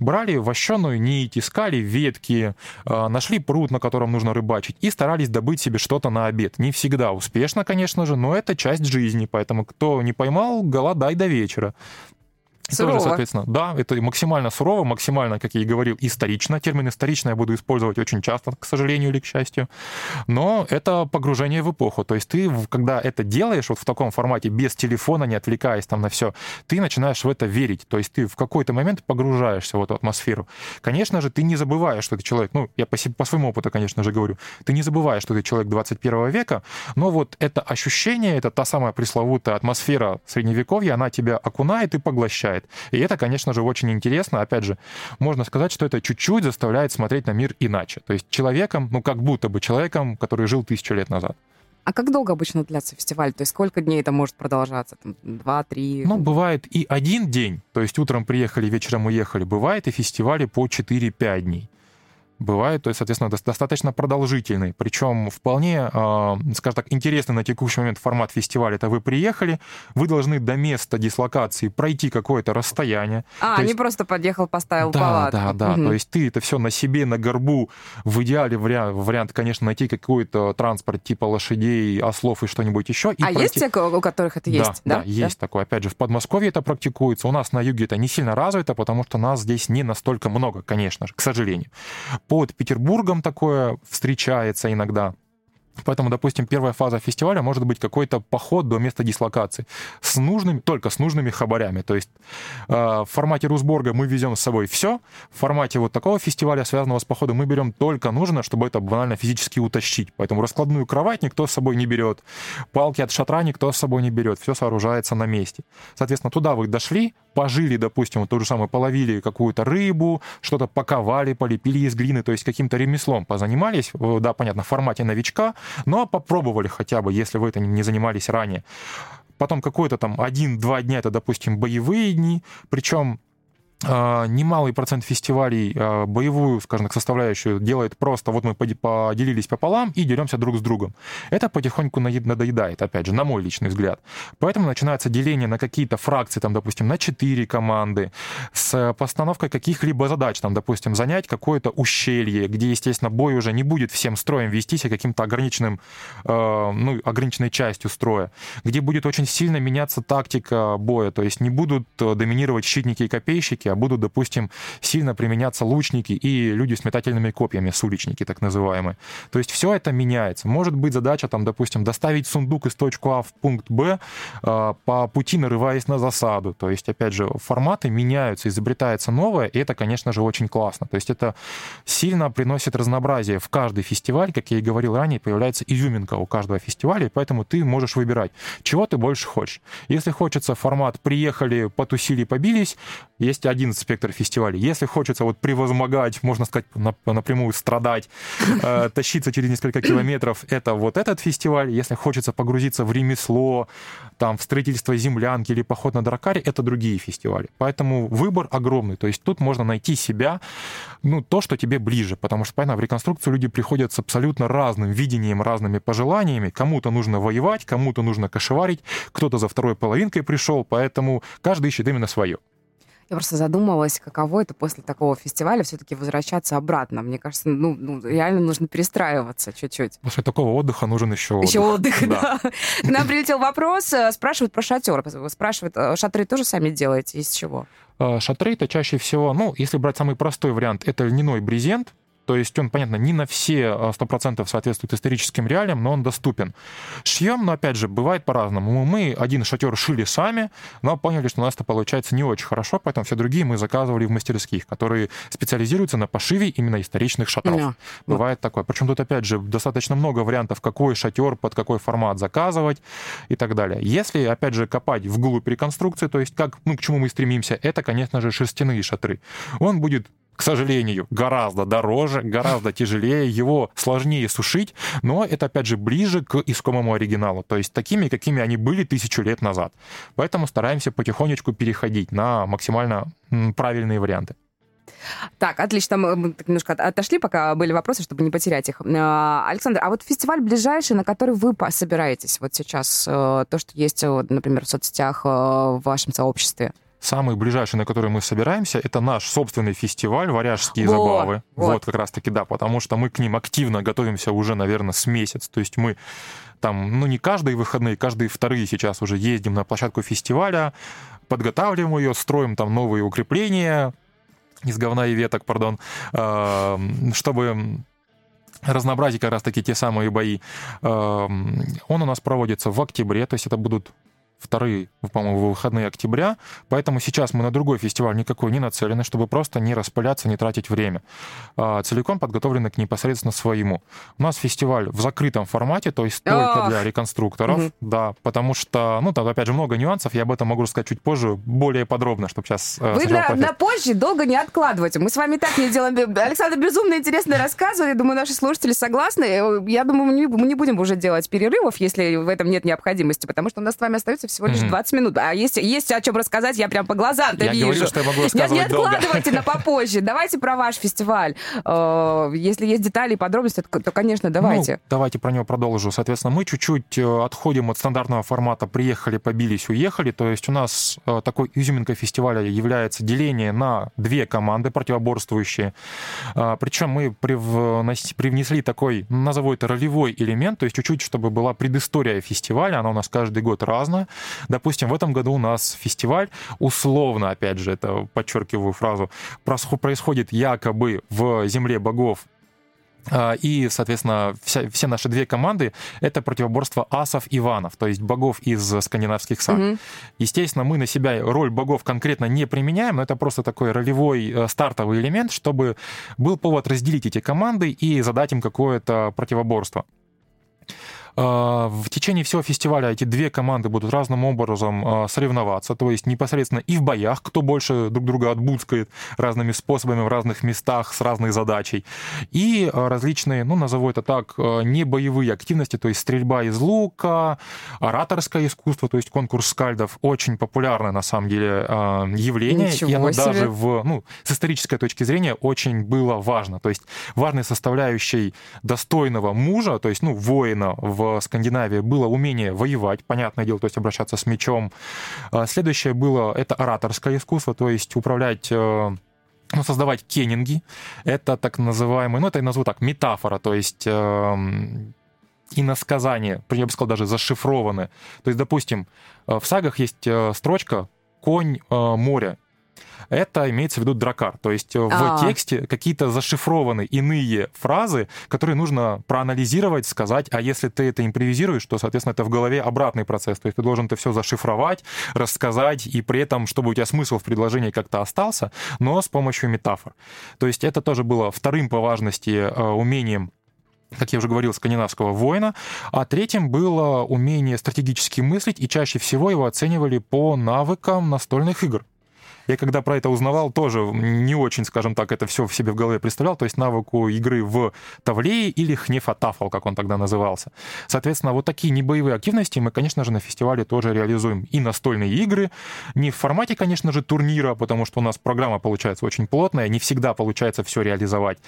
Брали вощеную нить, искали ветки, а, нашли пруд, на котором нужно рыбачить, и старались добыть себе что-то на обед. Не всегда успешно, конечно же, но это часть жизни, поэтому кто не поймал, голодай до вечера. Сурово. Тоже, соответственно, да, это максимально сурово, максимально, как я и говорил, исторично. Термин исторично я буду использовать очень часто, к сожалению или к счастью. Но это погружение в эпоху. То есть ты, когда это делаешь вот в таком формате, без телефона, не отвлекаясь там на все, ты начинаешь в это верить. То есть ты в какой-то момент погружаешься в эту атмосферу. Конечно же, ты не забываешь, что ты человек, ну, я по, по своему опыту, конечно же, говорю, ты не забываешь, что ты человек 21 века, но вот это ощущение, это та самая пресловутая атмосфера средневековья, она тебя окунает и поглощает помогает. И это, конечно же, очень интересно. Опять же, можно сказать, что это чуть-чуть заставляет смотреть на мир иначе. То есть человеком, ну как будто бы человеком, который жил тысячу лет назад. А как долго обычно длится фестиваль? То есть сколько дней это может продолжаться? Там, два, три? Ну, бывает и один день. То есть утром приехали, вечером уехали. Бывает и фестивали по 4-5 дней бывают, то есть, соответственно, достаточно продолжительный. Причем вполне, а, скажем так, интересный на текущий момент формат фестиваля. Это вы приехали, вы должны до места дислокации пройти какое-то расстояние. А, то не просто подъехал, поставил да, палатку. Да, да, угу. То есть ты это все на себе, на горбу. В идеале вариант, вариант конечно, найти какой-то транспорт типа лошадей, ослов и что-нибудь еще. И а пройти... есть те, у которых это есть? Да, да, да, есть такое. Опять же, в Подмосковье это практикуется. У нас на юге это не сильно развито, потому что нас здесь не настолько много, конечно же, к сожалению под Петербургом такое встречается иногда. Поэтому, допустим, первая фаза фестиваля может быть какой-то поход до места дислокации с нужными, только с нужными хабарями. То есть э, в формате Русборга мы везем с собой все, в формате вот такого фестиваля, связанного с походом, мы берем только нужно, чтобы это банально физически утащить. Поэтому раскладную кровать никто с собой не берет, палки от шатра никто с собой не берет, все сооружается на месте. Соответственно, туда вы дошли, пожили, допустим, вот то же самое, половили какую-то рыбу, что-то паковали, полепили из глины, то есть каким-то ремеслом позанимались, да, понятно, в формате новичка, но попробовали хотя бы, если вы этим не занимались ранее. Потом какой-то там один-два дня, это, допустим, боевые дни, причем немалый процент фестивалей а, боевую, скажем так, составляющую делает просто вот мы поделились пополам и деремся друг с другом. Это потихоньку надоедает, опять же, на мой личный взгляд. Поэтому начинается деление на какие-то фракции, там, допустим, на 4 команды, с постановкой каких-либо задач, там, допустим, занять какое-то ущелье, где, естественно, бой уже не будет всем строем вестись, а каким-то ограниченным, э, ну, ограниченной частью строя, где будет очень сильно меняться тактика боя, то есть не будут э, доминировать щитники и копейщики, а будут, допустим, сильно применяться лучники и люди с метательными копьями, суличники так называемые. То есть все это меняется. Может быть задача, там, допустим, доставить сундук из точки А в пункт Б а, по пути нарываясь на засаду. То есть, опять же, форматы меняются, изобретается новое, и это, конечно же, очень классно. То есть это сильно приносит разнообразие в каждый фестиваль, как я и говорил ранее, появляется изюминка у каждого фестиваля, и поэтому ты можешь выбирать, чего ты больше хочешь. Если хочется формат «приехали, потусили, побились», есть один спектр фестивалей. Если хочется вот превозмогать, можно сказать, напрямую страдать, э, тащиться через несколько километров, это вот этот фестиваль. Если хочется погрузиться в ремесло, там, в строительство землянки или поход на Дракаре, это другие фестивали. Поэтому выбор огромный. То есть тут можно найти себя, ну, то, что тебе ближе. Потому что, понятно, в реконструкцию люди приходят с абсолютно разным видением, разными пожеланиями. Кому-то нужно воевать, кому-то нужно кошеварить, кто-то за второй половинкой пришел, поэтому каждый ищет именно свое. Я просто задумалась, каково это после такого фестиваля все-таки возвращаться обратно. Мне кажется, ну, ну реально нужно перестраиваться чуть-чуть. После такого отдыха нужен еще отдых. Еще отдых, да. да. К нам прилетел вопрос, э, спрашивают про шатер. Спрашивают, э, шатры тоже сами делаете, из чего? Э, шатры это чаще всего, ну, если брать самый простой вариант, это льняной брезент, то есть он, понятно, не на все 100% а, соответствует историческим реалиям, но он доступен. Шьем, но опять же, бывает по-разному. Мы один шатер шили сами, но поняли, что у нас это получается не очень хорошо, поэтому все другие мы заказывали в мастерских, которые специализируются на пошиве именно историчных шатров. Yeah. Бывает такое. Причем тут, опять же, достаточно много вариантов, какой шатер, под какой формат заказывать и так далее. Если, опять же, копать вглубь реконструкции, то есть как, ну, к чему мы стремимся, это, конечно же, шерстяные шатры. Он будет к сожалению, гораздо дороже, гораздо тяжелее, его сложнее сушить, но это, опять же, ближе к искомому оригиналу, то есть такими, какими они были тысячу лет назад. Поэтому стараемся потихонечку переходить на максимально правильные варианты. Так, отлично. Мы немножко отошли, пока были вопросы, чтобы не потерять их. А, Александр, а вот фестиваль ближайший, на который вы собираетесь вот сейчас, э, то, что есть, например, в соцсетях, э, в вашем сообществе? Самый ближайший, на который мы собираемся, это наш собственный фестиваль «Варяжские Во, забавы». Вот. вот как раз-таки, да, потому что мы к ним активно готовимся уже, наверное, с месяц. То есть мы там, ну, не каждые выходные, каждые вторые сейчас уже ездим на площадку фестиваля, подготавливаем ее, строим там новые укрепления, из говна и веток, пардон, чтобы разнообразить как раз-таки те самые бои. Он у нас проводится в октябре, то есть это будут вторые, по-моему, выходные октября, поэтому сейчас мы на другой фестиваль никакой не нацелены, чтобы просто не распыляться, не тратить время. А, целиком подготовлены к непосредственно своему. У нас фестиваль в закрытом формате, то есть только для реконструкторов, угу. да, потому что, ну, там, опять же, много нюансов, я об этом могу рассказать чуть позже, более подробно, чтобы сейчас... Э, Вы на, на позже долго не откладывайте. Мы с вами так не делаем. Александр безумно интересно рассказывает, я думаю, наши слушатели согласны. Я думаю, мы не, мы не будем уже делать перерывов, если в этом нет необходимости, потому что у нас с вами остается всего лишь mm-hmm. 20 минут. А есть, есть о чем рассказать, я прям по глазам-то я вижу. Говорю, что я могу рассказывать не, откладывайте на попозже. Давайте про ваш фестиваль. Э, если есть детали и подробности, то, конечно, давайте. Ну, давайте про него продолжу. Соответственно, мы чуть-чуть э, отходим от стандартного формата «приехали, побились, уехали». То есть у нас э, такой изюминкой фестиваля является деление на две команды противоборствующие. Причем мы привнесли такой, назову это, ролевой элемент, то есть чуть-чуть, чтобы была предыстория фестиваля. Она у нас каждый год разная. Допустим, в этом году у нас фестиваль, условно, опять же, это подчеркиваю фразу, происходит якобы в земле богов а, и, соответственно, вся, все наши две команды — это противоборство асов и ванов, то есть богов из скандинавских саг. Mm-hmm. Естественно, мы на себя роль богов конкретно не применяем, но это просто такой ролевой э, стартовый элемент, чтобы был повод разделить эти команды и задать им какое-то противоборство. А, в течение всего фестиваля эти две команды будут разным образом а, соревноваться, то есть непосредственно и в боях, кто больше друг друга отбудскает разными способами в разных местах с разной задачей, и а, различные, ну, назову это так, не боевые активности, то есть стрельба из лука, ораторское искусство, то есть конкурс скальдов, очень популярное на самом деле явление, Ничего и оно себе. даже в, ну, с исторической точки зрения очень было важно, то есть важной составляющей достойного мужа, то есть, ну, воина в Скандинавии было умение воевать, понятное дело, то есть обращаться с мечом. А следующее было это ораторское искусство, то есть управлять э, ну, создавать кеннинги. Это так называемый, ну, это я назову так, метафора, то есть э, иносказание, я бы сказал, даже зашифрованы. То есть, допустим, э, в сагах есть строчка «конь э, моря», это имеется в виду дракар. То есть в А-а-а. тексте какие-то зашифрованы иные фразы, которые нужно проанализировать, сказать, а если ты это импровизируешь, то, соответственно, это в голове обратный процесс. То есть ты должен это все зашифровать, рассказать, и при этом, чтобы у тебя смысл в предложении как-то остался, но с помощью метафор. То есть это тоже было вторым по важности э, умением как я уже говорил, скандинавского воина, а третьим было умение стратегически мыслить, и чаще всего его оценивали по навыкам настольных игр. Я когда про это узнавал, тоже не очень, скажем так, это все в себе в голове представлял, то есть навыку игры в Тавлее или Хнефатафл, как он тогда назывался. Соответственно, вот такие небоевые активности мы, конечно же, на фестивале тоже реализуем. И настольные игры, не в формате, конечно же, турнира, потому что у нас программа получается очень плотная, не всегда получается все реализовать.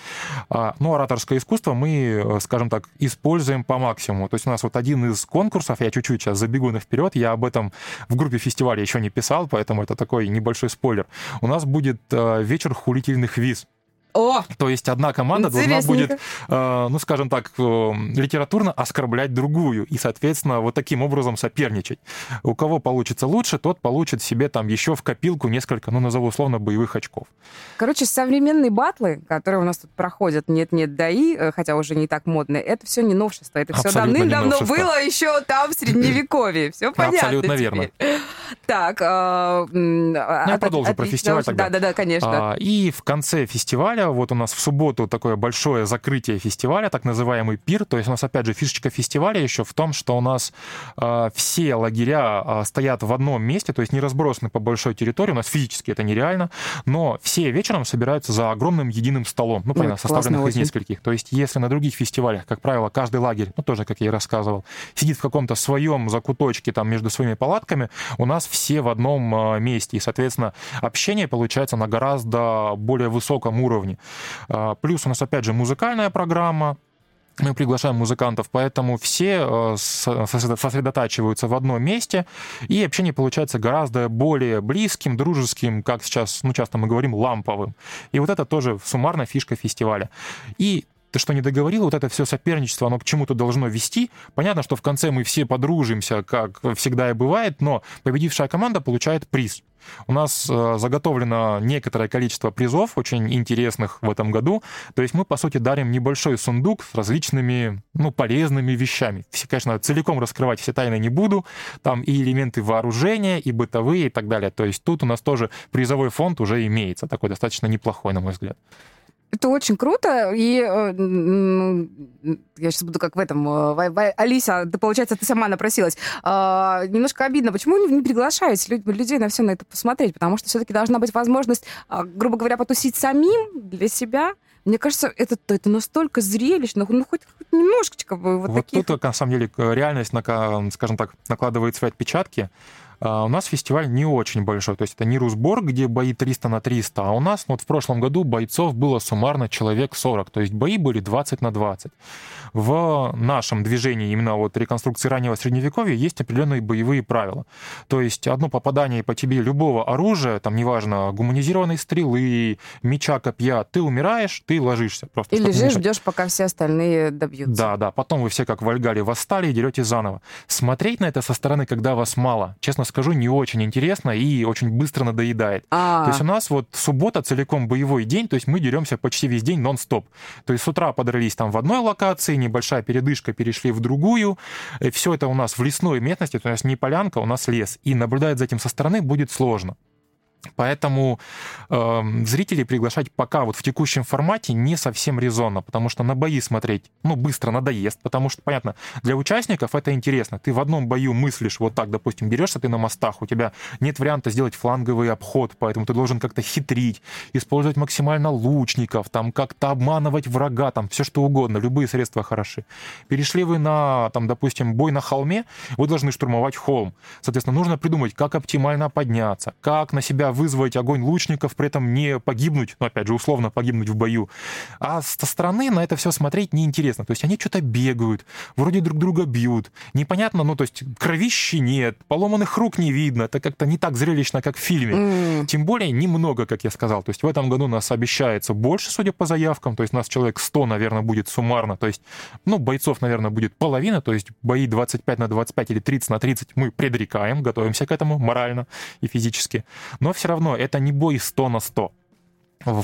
А, но ораторское искусство мы, скажем так, используем по максимуму. То есть у нас вот один из конкурсов, я чуть-чуть сейчас забегу на вперед, я об этом в группе фестиваля еще не писал, поэтому это такой небольшой спор спойлер. У нас будет э, вечер хулительных виз. О! То есть одна команда должна будет, э, ну, скажем так, э, литературно оскорблять другую и, соответственно, вот таким образом соперничать. У кого получится лучше, тот получит себе там еще в копилку несколько, ну, назову условно, боевых очков. Короче, современные батлы, которые у нас тут проходят, нет-нет, даи, э, хотя уже не так модные, это все не новшество. Это все давным-давно было еще там в Средневековье. Все понятно Абсолютно верно. Так. Э, ну, я продолжу про фестиваль тогда. Да-да-да, конечно. А, и в конце фестиваля, вот у нас в субботу такое большое закрытие фестиваля, так называемый пир. То есть у нас, опять же, фишечка фестиваля еще в том, что у нас э, все лагеря э, стоят в одном месте, то есть не разбросаны по большой территории. У нас физически это нереально, но все вечером собираются за огромным единым столом, ну, понятно, составленных из нескольких. То есть если на других фестивалях, как правило, каждый лагерь, ну, тоже, как я и рассказывал, сидит в каком-то своем закуточке там между своими палатками, у нас все в одном э, месте. И, соответственно, общение получается на гораздо более высоком уровне. Э, плюс у нас, опять же, музыкальная программа, мы приглашаем музыкантов, поэтому все э, сосредотачиваются в одном месте, и общение получается гораздо более близким, дружеским, как сейчас, ну, часто мы говорим, ламповым. И вот это тоже суммарно фишка фестиваля. И ты что не договорил, вот это все соперничество, оно к чему-то должно вести. Понятно, что в конце мы все подружимся, как всегда и бывает, но победившая команда получает приз. У нас э, заготовлено некоторое количество призов, очень интересных в этом году. То есть мы, по сути, дарим небольшой сундук с различными, ну, полезными вещами. Все, конечно, целиком раскрывать все тайны не буду. Там и элементы вооружения, и бытовые, и так далее. То есть тут у нас тоже призовой фонд уже имеется, такой достаточно неплохой, на мой взгляд. Это очень круто, и э, я сейчас буду как в этом, э, Алиса, ты, получается, ты сама напросилась. Э, немножко обидно, почему не, приглашаете людей на все на это посмотреть, потому что все-таки должна быть возможность, э, грубо говоря, потусить самим для себя. Мне кажется, это, это настолько зрелищно, ну хоть, хоть немножечко вот, вот таких... тут, на самом деле, реальность, скажем так, накладывает свои отпечатки. А у нас фестиваль не очень большой, то есть это не Русборг, где бои 300 на 300, а у нас ну, вот в прошлом году бойцов было суммарно человек 40, то есть бои были 20 на 20. В нашем движении именно вот реконструкции раннего средневековья есть определенные боевые правила. То есть одно попадание по тебе любого оружия, там неважно, гуманизированной стрелы, меча, копья, ты умираешь, ты ложишься. Просто, и лежишь, ждешь, пока все остальные добьются. Да, да, потом вы все как в Альгале восстали и дерете заново. Смотреть на это со стороны, когда вас мало, честно скажу, не очень интересно и очень быстро надоедает. А-а-а. То есть у нас вот суббота целиком боевой день, то есть мы деремся почти весь день нон-стоп. То есть с утра подрались там в одной локации, небольшая передышка, перешли в другую. Все это у нас в лесной местности, то есть не полянка, у нас лес. И наблюдать за этим со стороны будет сложно. Поэтому э, зрителей приглашать пока вот в текущем формате не совсем резонно, потому что на бои смотреть, ну, быстро надоест, потому что, понятно, для участников это интересно. Ты в одном бою мыслишь вот так, допустим, дерешься ты на мостах, у тебя нет варианта сделать фланговый обход, поэтому ты должен как-то хитрить, использовать максимально лучников, там, как-то обманывать врага, там, все что угодно, любые средства хороши. Перешли вы на, там, допустим, бой на холме, вы должны штурмовать холм. Соответственно, нужно придумать, как оптимально подняться, как на себя вызвать огонь лучников, при этом не погибнуть, ну, опять же, условно погибнуть в бою. А со стороны на это все смотреть неинтересно. То есть они что-то бегают, вроде друг друга бьют. Непонятно, ну, то есть кровищи нет, поломанных рук не видно. Это как-то не так зрелищно, как в фильме. Mm. Тем более немного, как я сказал. То есть в этом году нас обещается больше, судя по заявкам. То есть нас человек 100, наверное, будет суммарно. То есть, ну, бойцов, наверное, будет половина. То есть бои 25 на 25 или 30 на 30 мы предрекаем, готовимся к этому морально и физически. Но все равно это не бой 100 на 100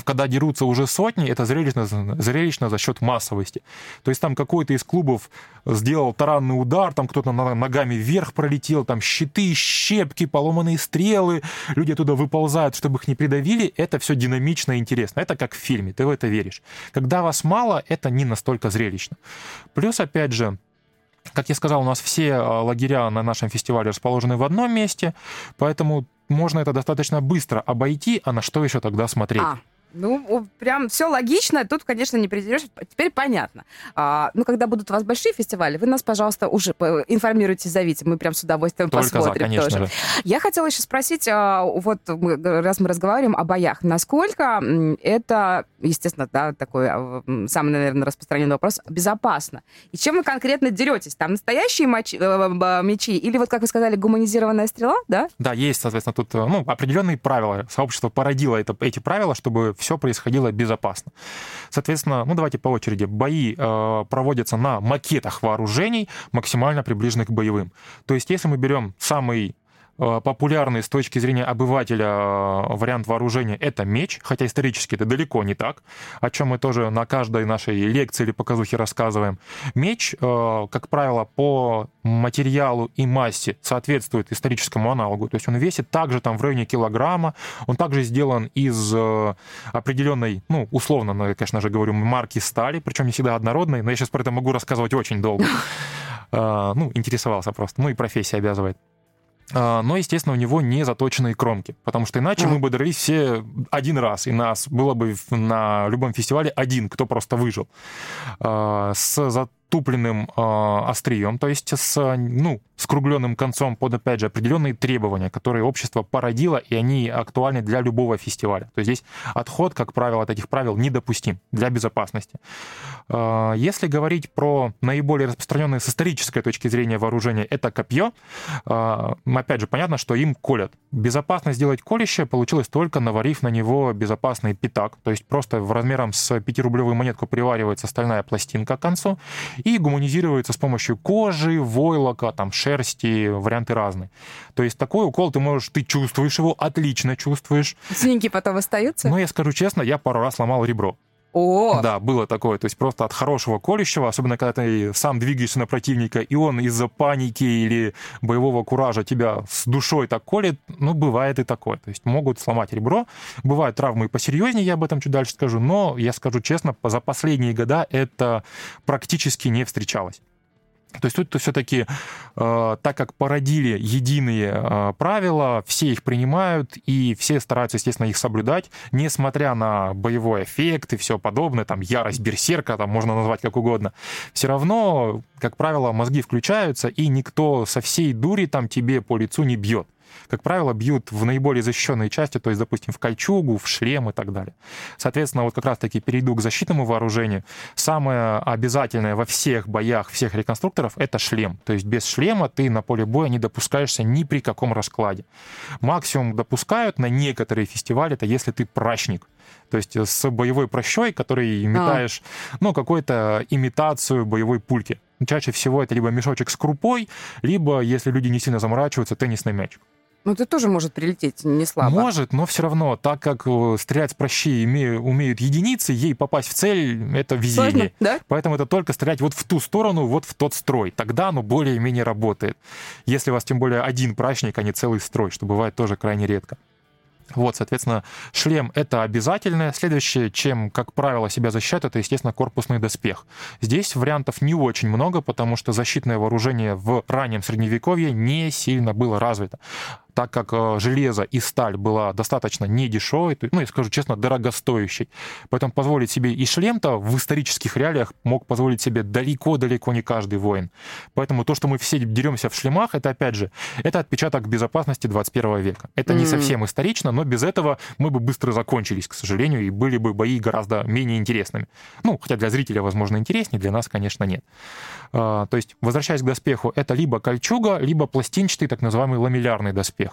когда дерутся уже сотни, это зрелищно, зрелищно за счет массовости. То есть там какой-то из клубов сделал таранный удар, там кто-то ногами вверх пролетел, там щиты, щепки, поломанные стрелы, люди оттуда выползают, чтобы их не придавили. Это все динамично и интересно. Это как в фильме, ты в это веришь. Когда вас мало, это не настолько зрелищно. Плюс, опять же, как я сказал, у нас все а, лагеря на нашем фестивале расположены в одном месте, поэтому можно это достаточно быстро обойти, а на что еще тогда смотреть? А. Ну, прям все логично. Тут, конечно, не придешь. Теперь понятно. А, ну, когда будут у вас большие фестивали, вы нас, пожалуйста, уже информируйте, зовите. Мы прям с удовольствием Только посмотрим за, конечно тоже. Же. Я хотела еще спросить, а, вот раз мы разговариваем о боях, насколько это, естественно, да, такой а, самый, наверное, распространенный вопрос, безопасно? И чем вы конкретно деретесь? Там настоящие мочи, э, мечи или вот, как вы сказали, гуманизированная стрела, да? Да, есть, соответственно, тут ну, определенные правила. Сообщество породило это, эти правила, чтобы все происходило безопасно. Соответственно, ну давайте по очереди. Бои э, проводятся на макетах вооружений, максимально приближенных к боевым. То есть если мы берем самый популярный с точки зрения обывателя э, вариант вооружения — это меч, хотя исторически это далеко не так, о чем мы тоже на каждой нашей лекции или показухе рассказываем. Меч, э, как правило, по материалу и массе соответствует историческому аналогу, то есть он весит также там в районе килограмма, он также сделан из определенной, ну, условно, ну, я, конечно же, говорю, марки стали, причем не всегда однородной, но я сейчас про это могу рассказывать очень долго. Ну, интересовался просто, ну и профессия обязывает. А, но, естественно, у него не заточенные кромки, потому что иначе мы бы дрались все один раз, и нас было бы на любом фестивале один, кто просто выжил. А, с затупленным э, острием, то есть с, ну, скругленным концом под, опять же, определенные требования, которые общество породило, и они актуальны для любого фестиваля. То есть здесь отход, как правило, от этих правил недопустим для безопасности. Э, если говорить про наиболее распространенные с исторической точки зрения вооружения, это копье. Э, опять же, понятно, что им колят. Безопасно сделать колище получилось только наварив на него безопасный пятак, то есть просто в размером с 5-рублевую монетку приваривается стальная пластинка к концу, и гуманизируется с помощью кожи, войлока, там, шерсти, варианты разные. То есть такой укол ты можешь, ты чувствуешь его, отлично чувствуешь. Синяки потом остаются? Ну, я скажу честно, я пару раз ломал ребро. О! Да, было такое. То есть просто от хорошего колющего, особенно когда ты сам двигаешься на противника, и он из-за паники или боевого куража тебя с душой так колет, ну, бывает и такое. То есть могут сломать ребро. Бывают травмы посерьезнее, я об этом чуть дальше скажу, но я скажу честно, за последние года это практически не встречалось. То есть тут все-таки, э, так как породили единые э, правила, все их принимают, и все стараются, естественно, их соблюдать, несмотря на боевой эффект и все подобное, там, ярость берсерка, там, можно назвать как угодно, все равно, как правило, мозги включаются, и никто со всей дури там тебе по лицу не бьет как правило, бьют в наиболее защищенные части, то есть, допустим, в кольчугу, в шлем и так далее. Соответственно, вот как раз-таки перейду к защитному вооружению. Самое обязательное во всех боях всех реконструкторов — это шлем. То есть без шлема ты на поле боя не допускаешься ни при каком раскладе. Максимум допускают на некоторые фестивали, это если ты прачник. То есть с боевой прощой, который метаешь, а. ну, какую-то имитацию боевой пульки. Чаще всего это либо мешочек с крупой, либо, если люди не сильно заморачиваются, теннисный мяч. Ну, это тоже может прилететь не слабо. Может, но все равно, так как э, стрелять с прощи умеют единицы, ей попасть в цель — это везение. Сложно, да? Поэтому это только стрелять вот в ту сторону, вот в тот строй. Тогда оно более-менее работает. Если у вас тем более один прачник, а не целый строй, что бывает тоже крайне редко. Вот, соответственно, шлем — это обязательное. Следующее, чем, как правило, себя защищает, это, естественно, корпусный доспех. Здесь вариантов не очень много, потому что защитное вооружение в раннем Средневековье не сильно было развито так как э, железо и сталь была достаточно не дешевой, ну, я скажу честно, дорогостоящей. Поэтому позволить себе и шлем-то в исторических реалиях мог позволить себе далеко-далеко не каждый воин. Поэтому то, что мы все деремся в шлемах, это, опять же, это отпечаток безопасности 21 века. Это mm-hmm. не совсем исторично, но без этого мы бы быстро закончились, к сожалению, и были бы бои гораздо менее интересными. Ну, хотя для зрителя, возможно, интереснее, для нас, конечно, нет. А, то есть, возвращаясь к доспеху, это либо кольчуга, либо пластинчатый, так называемый ламеллярный доспех.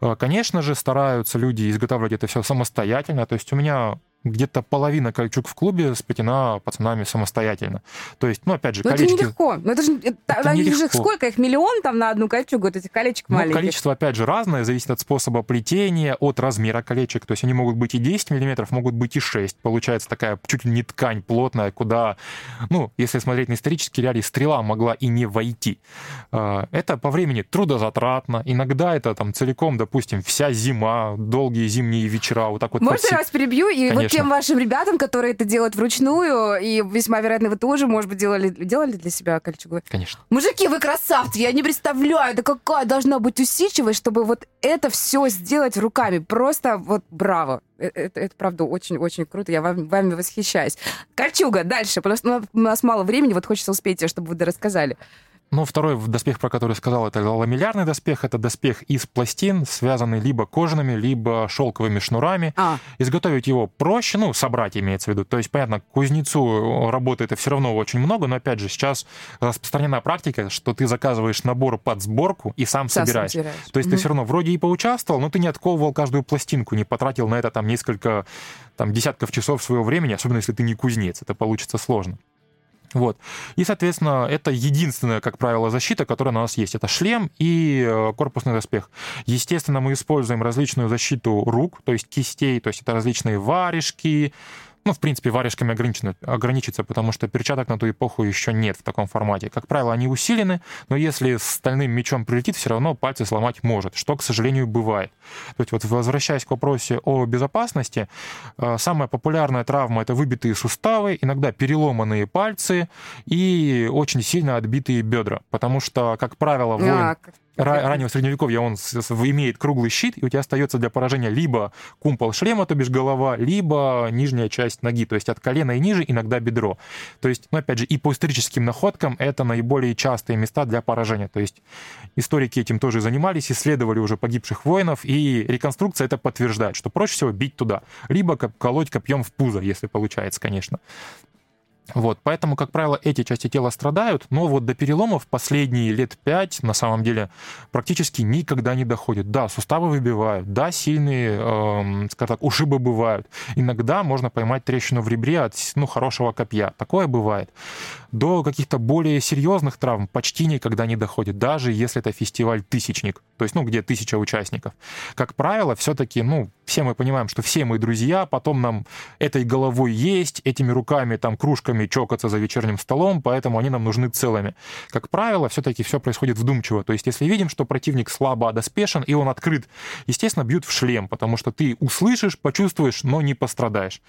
А, конечно же, стараются люди изготавливать это все самостоятельно. То есть у меня где-то половина кольчуг в клубе сплетена пацанами самостоятельно. То есть, ну, опять же, Но колечки... это нелегко. Но это же, это, это они же сколько их? Миллион там на одну кольчугу, вот этих колечек ну, маленьких? количество, опять же, разное, зависит от способа плетения, от размера колечек. То есть они могут быть и 10 миллиметров, могут быть и 6. Получается такая чуть ли не ткань плотная, куда, ну, если смотреть на исторические реалии, стрела могла и не войти. А, это по времени трудозатратно. Иногда это там целиком, допустим, вся зима, долгие зимние вечера, вот так вот. Можно я вас перебью? И Конечно. вот тем вашим ребятам, которые это делают вручную, и весьма вероятно, вы тоже, может быть, делали, делали для себя кольчугу? Конечно. Мужики, вы красавцы! Я не представляю, да какая должна быть усидчивость, чтобы вот это все сделать руками. Просто вот браво. Это, это, это правда очень-очень круто. Я вами, вами восхищаюсь. Кольчуга, дальше. Потому что у нас мало времени, вот хочется успеть, чтобы вы рассказали. Ну, второй доспех, про который сказал, это ламеллярный доспех. Это доспех из пластин, связанный либо кожаными, либо шелковыми шнурами. А. Изготовить его проще, ну, собрать имеется в виду. То есть, понятно, кузнецу работы это все равно очень много, но, опять же, сейчас распространена практика, что ты заказываешь набор под сборку и сам, сам собираешь. собираешь. То есть угу. ты все равно вроде и поучаствовал, но ты не отковывал каждую пластинку, не потратил на это там несколько там, десятков часов своего времени, особенно если ты не кузнец. Это получится сложно. Вот. И, соответственно, это единственная, как правило, защита, которая у нас есть. Это шлем и э, корпусный доспех. Естественно, мы используем различную защиту рук, то есть кистей, то есть это различные варежки, ну, в принципе, варежками ограничено, ограничиться, потому что перчаток на ту эпоху еще нет в таком формате. Как правило, они усилены, но если стальным мечом прилетит, все равно пальцы сломать может, что, к сожалению, бывает. То есть вот возвращаясь к вопросе о безопасности, э, самая популярная травма — это выбитые суставы, иногда переломанные пальцы и очень сильно отбитые бедра, потому что, как правило, воин... А, раннего средневековья он имеет круглый щит, и у тебя остается для поражения либо кумпол шлема, то бишь голова, либо нижняя часть ноги, то есть от колена и ниже, иногда бедро. То есть, ну, опять же, и по историческим находкам это наиболее частые места для поражения. То есть историки этим тоже занимались, исследовали уже погибших воинов, и реконструкция это подтверждает, что проще всего бить туда, либо колоть копьем в пузо, если получается, конечно. Вот, поэтому, как правило, эти части тела страдают, но вот до переломов последние лет пять на самом деле практически никогда не доходит. Да, суставы выбивают, да, сильные, э, скажем так, ушибы бывают. Иногда можно поймать трещину в ребре от ну, хорошего копья. Такое бывает. До каких-то более серьезных травм почти никогда не доходит, даже если это фестиваль тысячник, то есть, ну, где тысяча участников. Как правило, все-таки, ну, все мы понимаем, что все мы друзья, потом нам этой головой есть, этими руками, там, кружками чокаться за вечерним столом, поэтому они нам нужны целыми. Как правило, все-таки все происходит вдумчиво. То есть, если видим, что противник слабо одоспешен, и он открыт, естественно, бьют в шлем, потому что ты услышишь, почувствуешь, но не пострадаешь.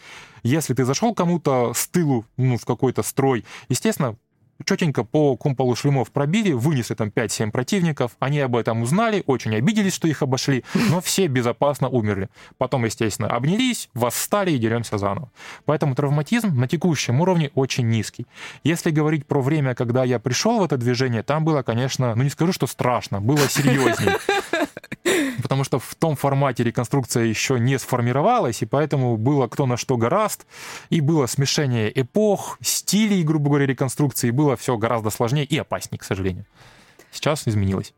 Если ты зашел кому-то с тылу, ну, в какой-то строй, естественно, четенько по кумполу шлемов пробили, вынесли там 5-7 противников, они об этом узнали, очень обиделись, что их обошли, но все безопасно умерли. Потом, естественно, обнялись, восстали и деремся заново. Поэтому травматизм на текущем уровне очень низкий. Если говорить про время, когда я пришел в это движение, там было, конечно, ну не скажу, что страшно, было серьезнее. Потому что в том формате реконструкция еще не сформировалась, и поэтому было кто на что гораст, и было смешение эпох, стилей, грубо говоря, реконструкции, было все гораздо сложнее и опаснее, к сожалению. Сейчас изменилось.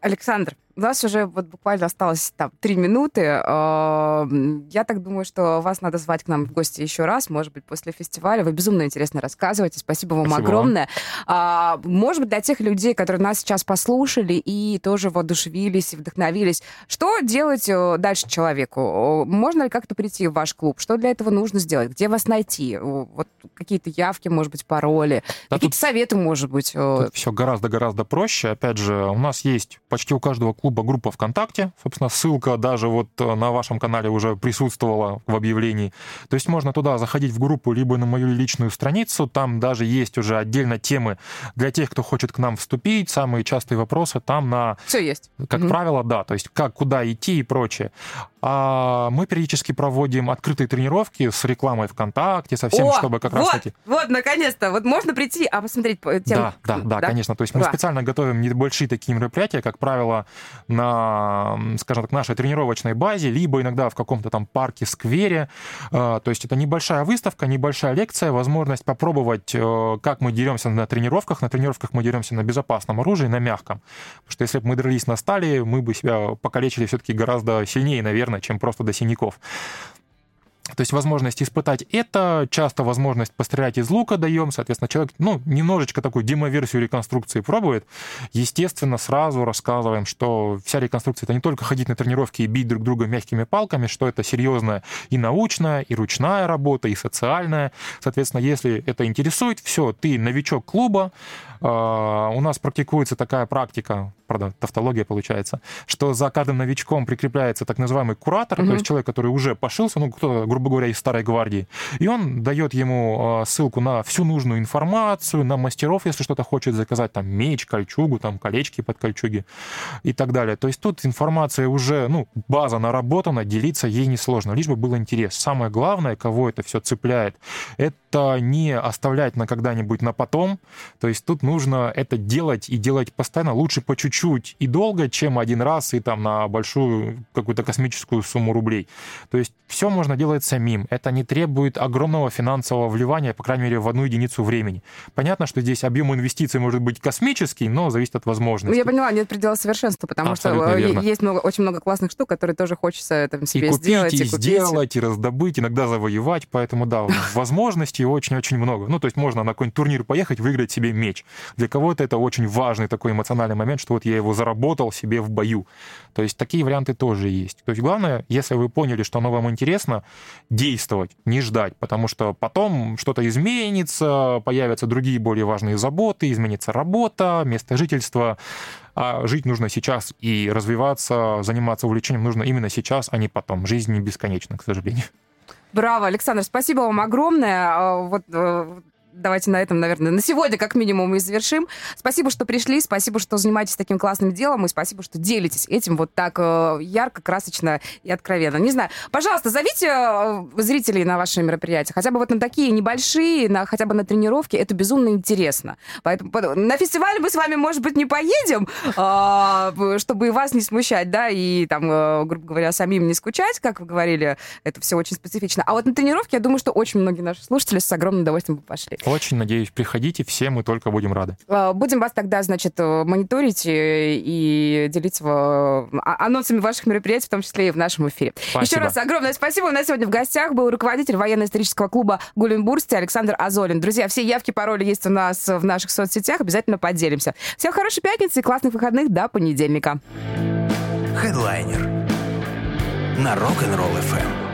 Александр, у нас уже вот буквально осталось там три минуты. А, я так думаю, что вас надо звать к нам в гости еще раз, может быть, после фестиваля. Вы безумно интересно рассказываете. Спасибо вам Спасибо огромное. Вам. Может быть, для тех людей, которые нас сейчас послушали и тоже воодушевились и вдохновились, что делать э, дальше человеку? Можно ли как-то прийти в ваш клуб? Что для этого нужно сделать? Где вас найти? Вот какие-то явки, может быть, пароли, да какие-то советы, может быть. Тут все гораздо-гораздо проще. Опять же, у нас есть почти у каждого клуба клуба группа ВКонтакте. Собственно, ссылка даже вот э, на вашем канале уже присутствовала в объявлении. То есть можно туда заходить в группу, либо на мою личную страницу. Там даже есть уже отдельно темы для тех, кто хочет к нам вступить. Самые частые вопросы там на... Все есть. Как mm-hmm. правило, да. То есть как, куда идти и прочее. А мы периодически проводим открытые тренировки с рекламой ВКонтакте, со всем, О, чтобы как вот, раз таки... Вот, наконец-то. Вот можно прийти, а посмотреть... Тем... Да, да, да, да, конечно. То есть мы да. специально готовим небольшие такие мероприятия, как правило, на, скажем так, нашей тренировочной базе, либо иногда в каком-то там парке, сквере. А, то есть это небольшая выставка, небольшая лекция, возможность попробовать, э, как мы деремся на тренировках. На тренировках мы деремся на безопасном оружии, на мягком. Потому что если бы мы дрались на стали, мы бы себя покалечили все-таки гораздо сильнее, наверное, чем просто до синяков. То есть возможность испытать это, часто возможность пострелять из лука даем, соответственно, человек, ну, немножечко такую демоверсию реконструкции пробует. Естественно, сразу рассказываем, что вся реконструкция — это не только ходить на тренировки и бить друг друга мягкими палками, что это серьезная и научная, и ручная работа, и социальная. Соответственно, если это интересует, все, ты новичок клуба, а, у нас практикуется такая практика, правда, тавтология получается, что за каждым новичком прикрепляется так называемый куратор, mm-hmm. то есть человек, который уже пошился, ну, кто грубо говоря, из старой гвардии. И он дает ему э, ссылку на всю нужную информацию, на мастеров, если что-то хочет заказать, там меч, кольчугу, там колечки под кольчуги и так далее. То есть тут информация уже, ну, база наработана, делиться ей несложно, лишь бы был интерес. Самое главное, кого это все цепляет, это не оставлять на когда-нибудь на потом. То есть тут нужно это делать и делать постоянно, лучше по чуть-чуть и долго, чем один раз и там на большую какую-то космическую сумму рублей. То есть все можно делать самим. Это не требует огромного финансового вливания, по крайней мере, в одну единицу времени. Понятно, что здесь объем инвестиций может быть космический, но зависит от возможностей. Ну, я поняла, нет предела совершенства, потому Абсолютно что верно. есть много, очень много классных штук, которые тоже хочется там, себе и купить, сделать. И, и купить. сделать, и раздобыть, иногда завоевать. Поэтому, да, возможностей очень-очень много. Ну, то есть можно на какой-нибудь турнир поехать, выиграть себе меч. Для кого-то это очень важный такой эмоциональный момент, что вот я его заработал себе в бою. То есть такие варианты тоже есть. То есть главное, если вы поняли, что оно вам интересно, действовать, не ждать, потому что потом что-то изменится, появятся другие более важные заботы, изменится работа, место жительства, а жить нужно сейчас и развиваться, заниматься увлечением нужно именно сейчас, а не потом. Жизнь не бесконечна, к сожалению. Браво, Александр, спасибо вам огромное. А, вот э, давайте на этом, наверное, на сегодня как минимум и завершим. Спасибо, что пришли, спасибо, что занимаетесь таким классным делом, и спасибо, что делитесь этим вот так э, ярко, красочно и откровенно. Не знаю, пожалуйста, зовите э, зрителей на ваши мероприятия, хотя бы вот на такие небольшие, на, хотя бы на тренировки, это безумно интересно. Поэтому на фестиваль мы с вами, может быть, не поедем, а, чтобы и вас не смущать, да, и там, э, грубо говоря, самим не скучать, как вы говорили, это все очень специфично. А вот на тренировки, я думаю, что очень многие наши слушатели с огромным удовольствием бы пошли. Очень надеюсь, приходите, все мы только будем рады. А, будем вас тогда, значит, э, мониторить и делиться а, анонсами ваших мероприятий, в том числе и в нашем эфире. Спасибо. Еще раз огромное спасибо. У нас сегодня в гостях был руководитель военно-исторического клуба Гуленбурсти Александр Азолин. Друзья, все явки, пароли есть у нас в наших соцсетях. Обязательно поделимся. Всем хорошей пятницы и классных выходных до понедельника. Хедлайнер на Rock'n'Roll FM.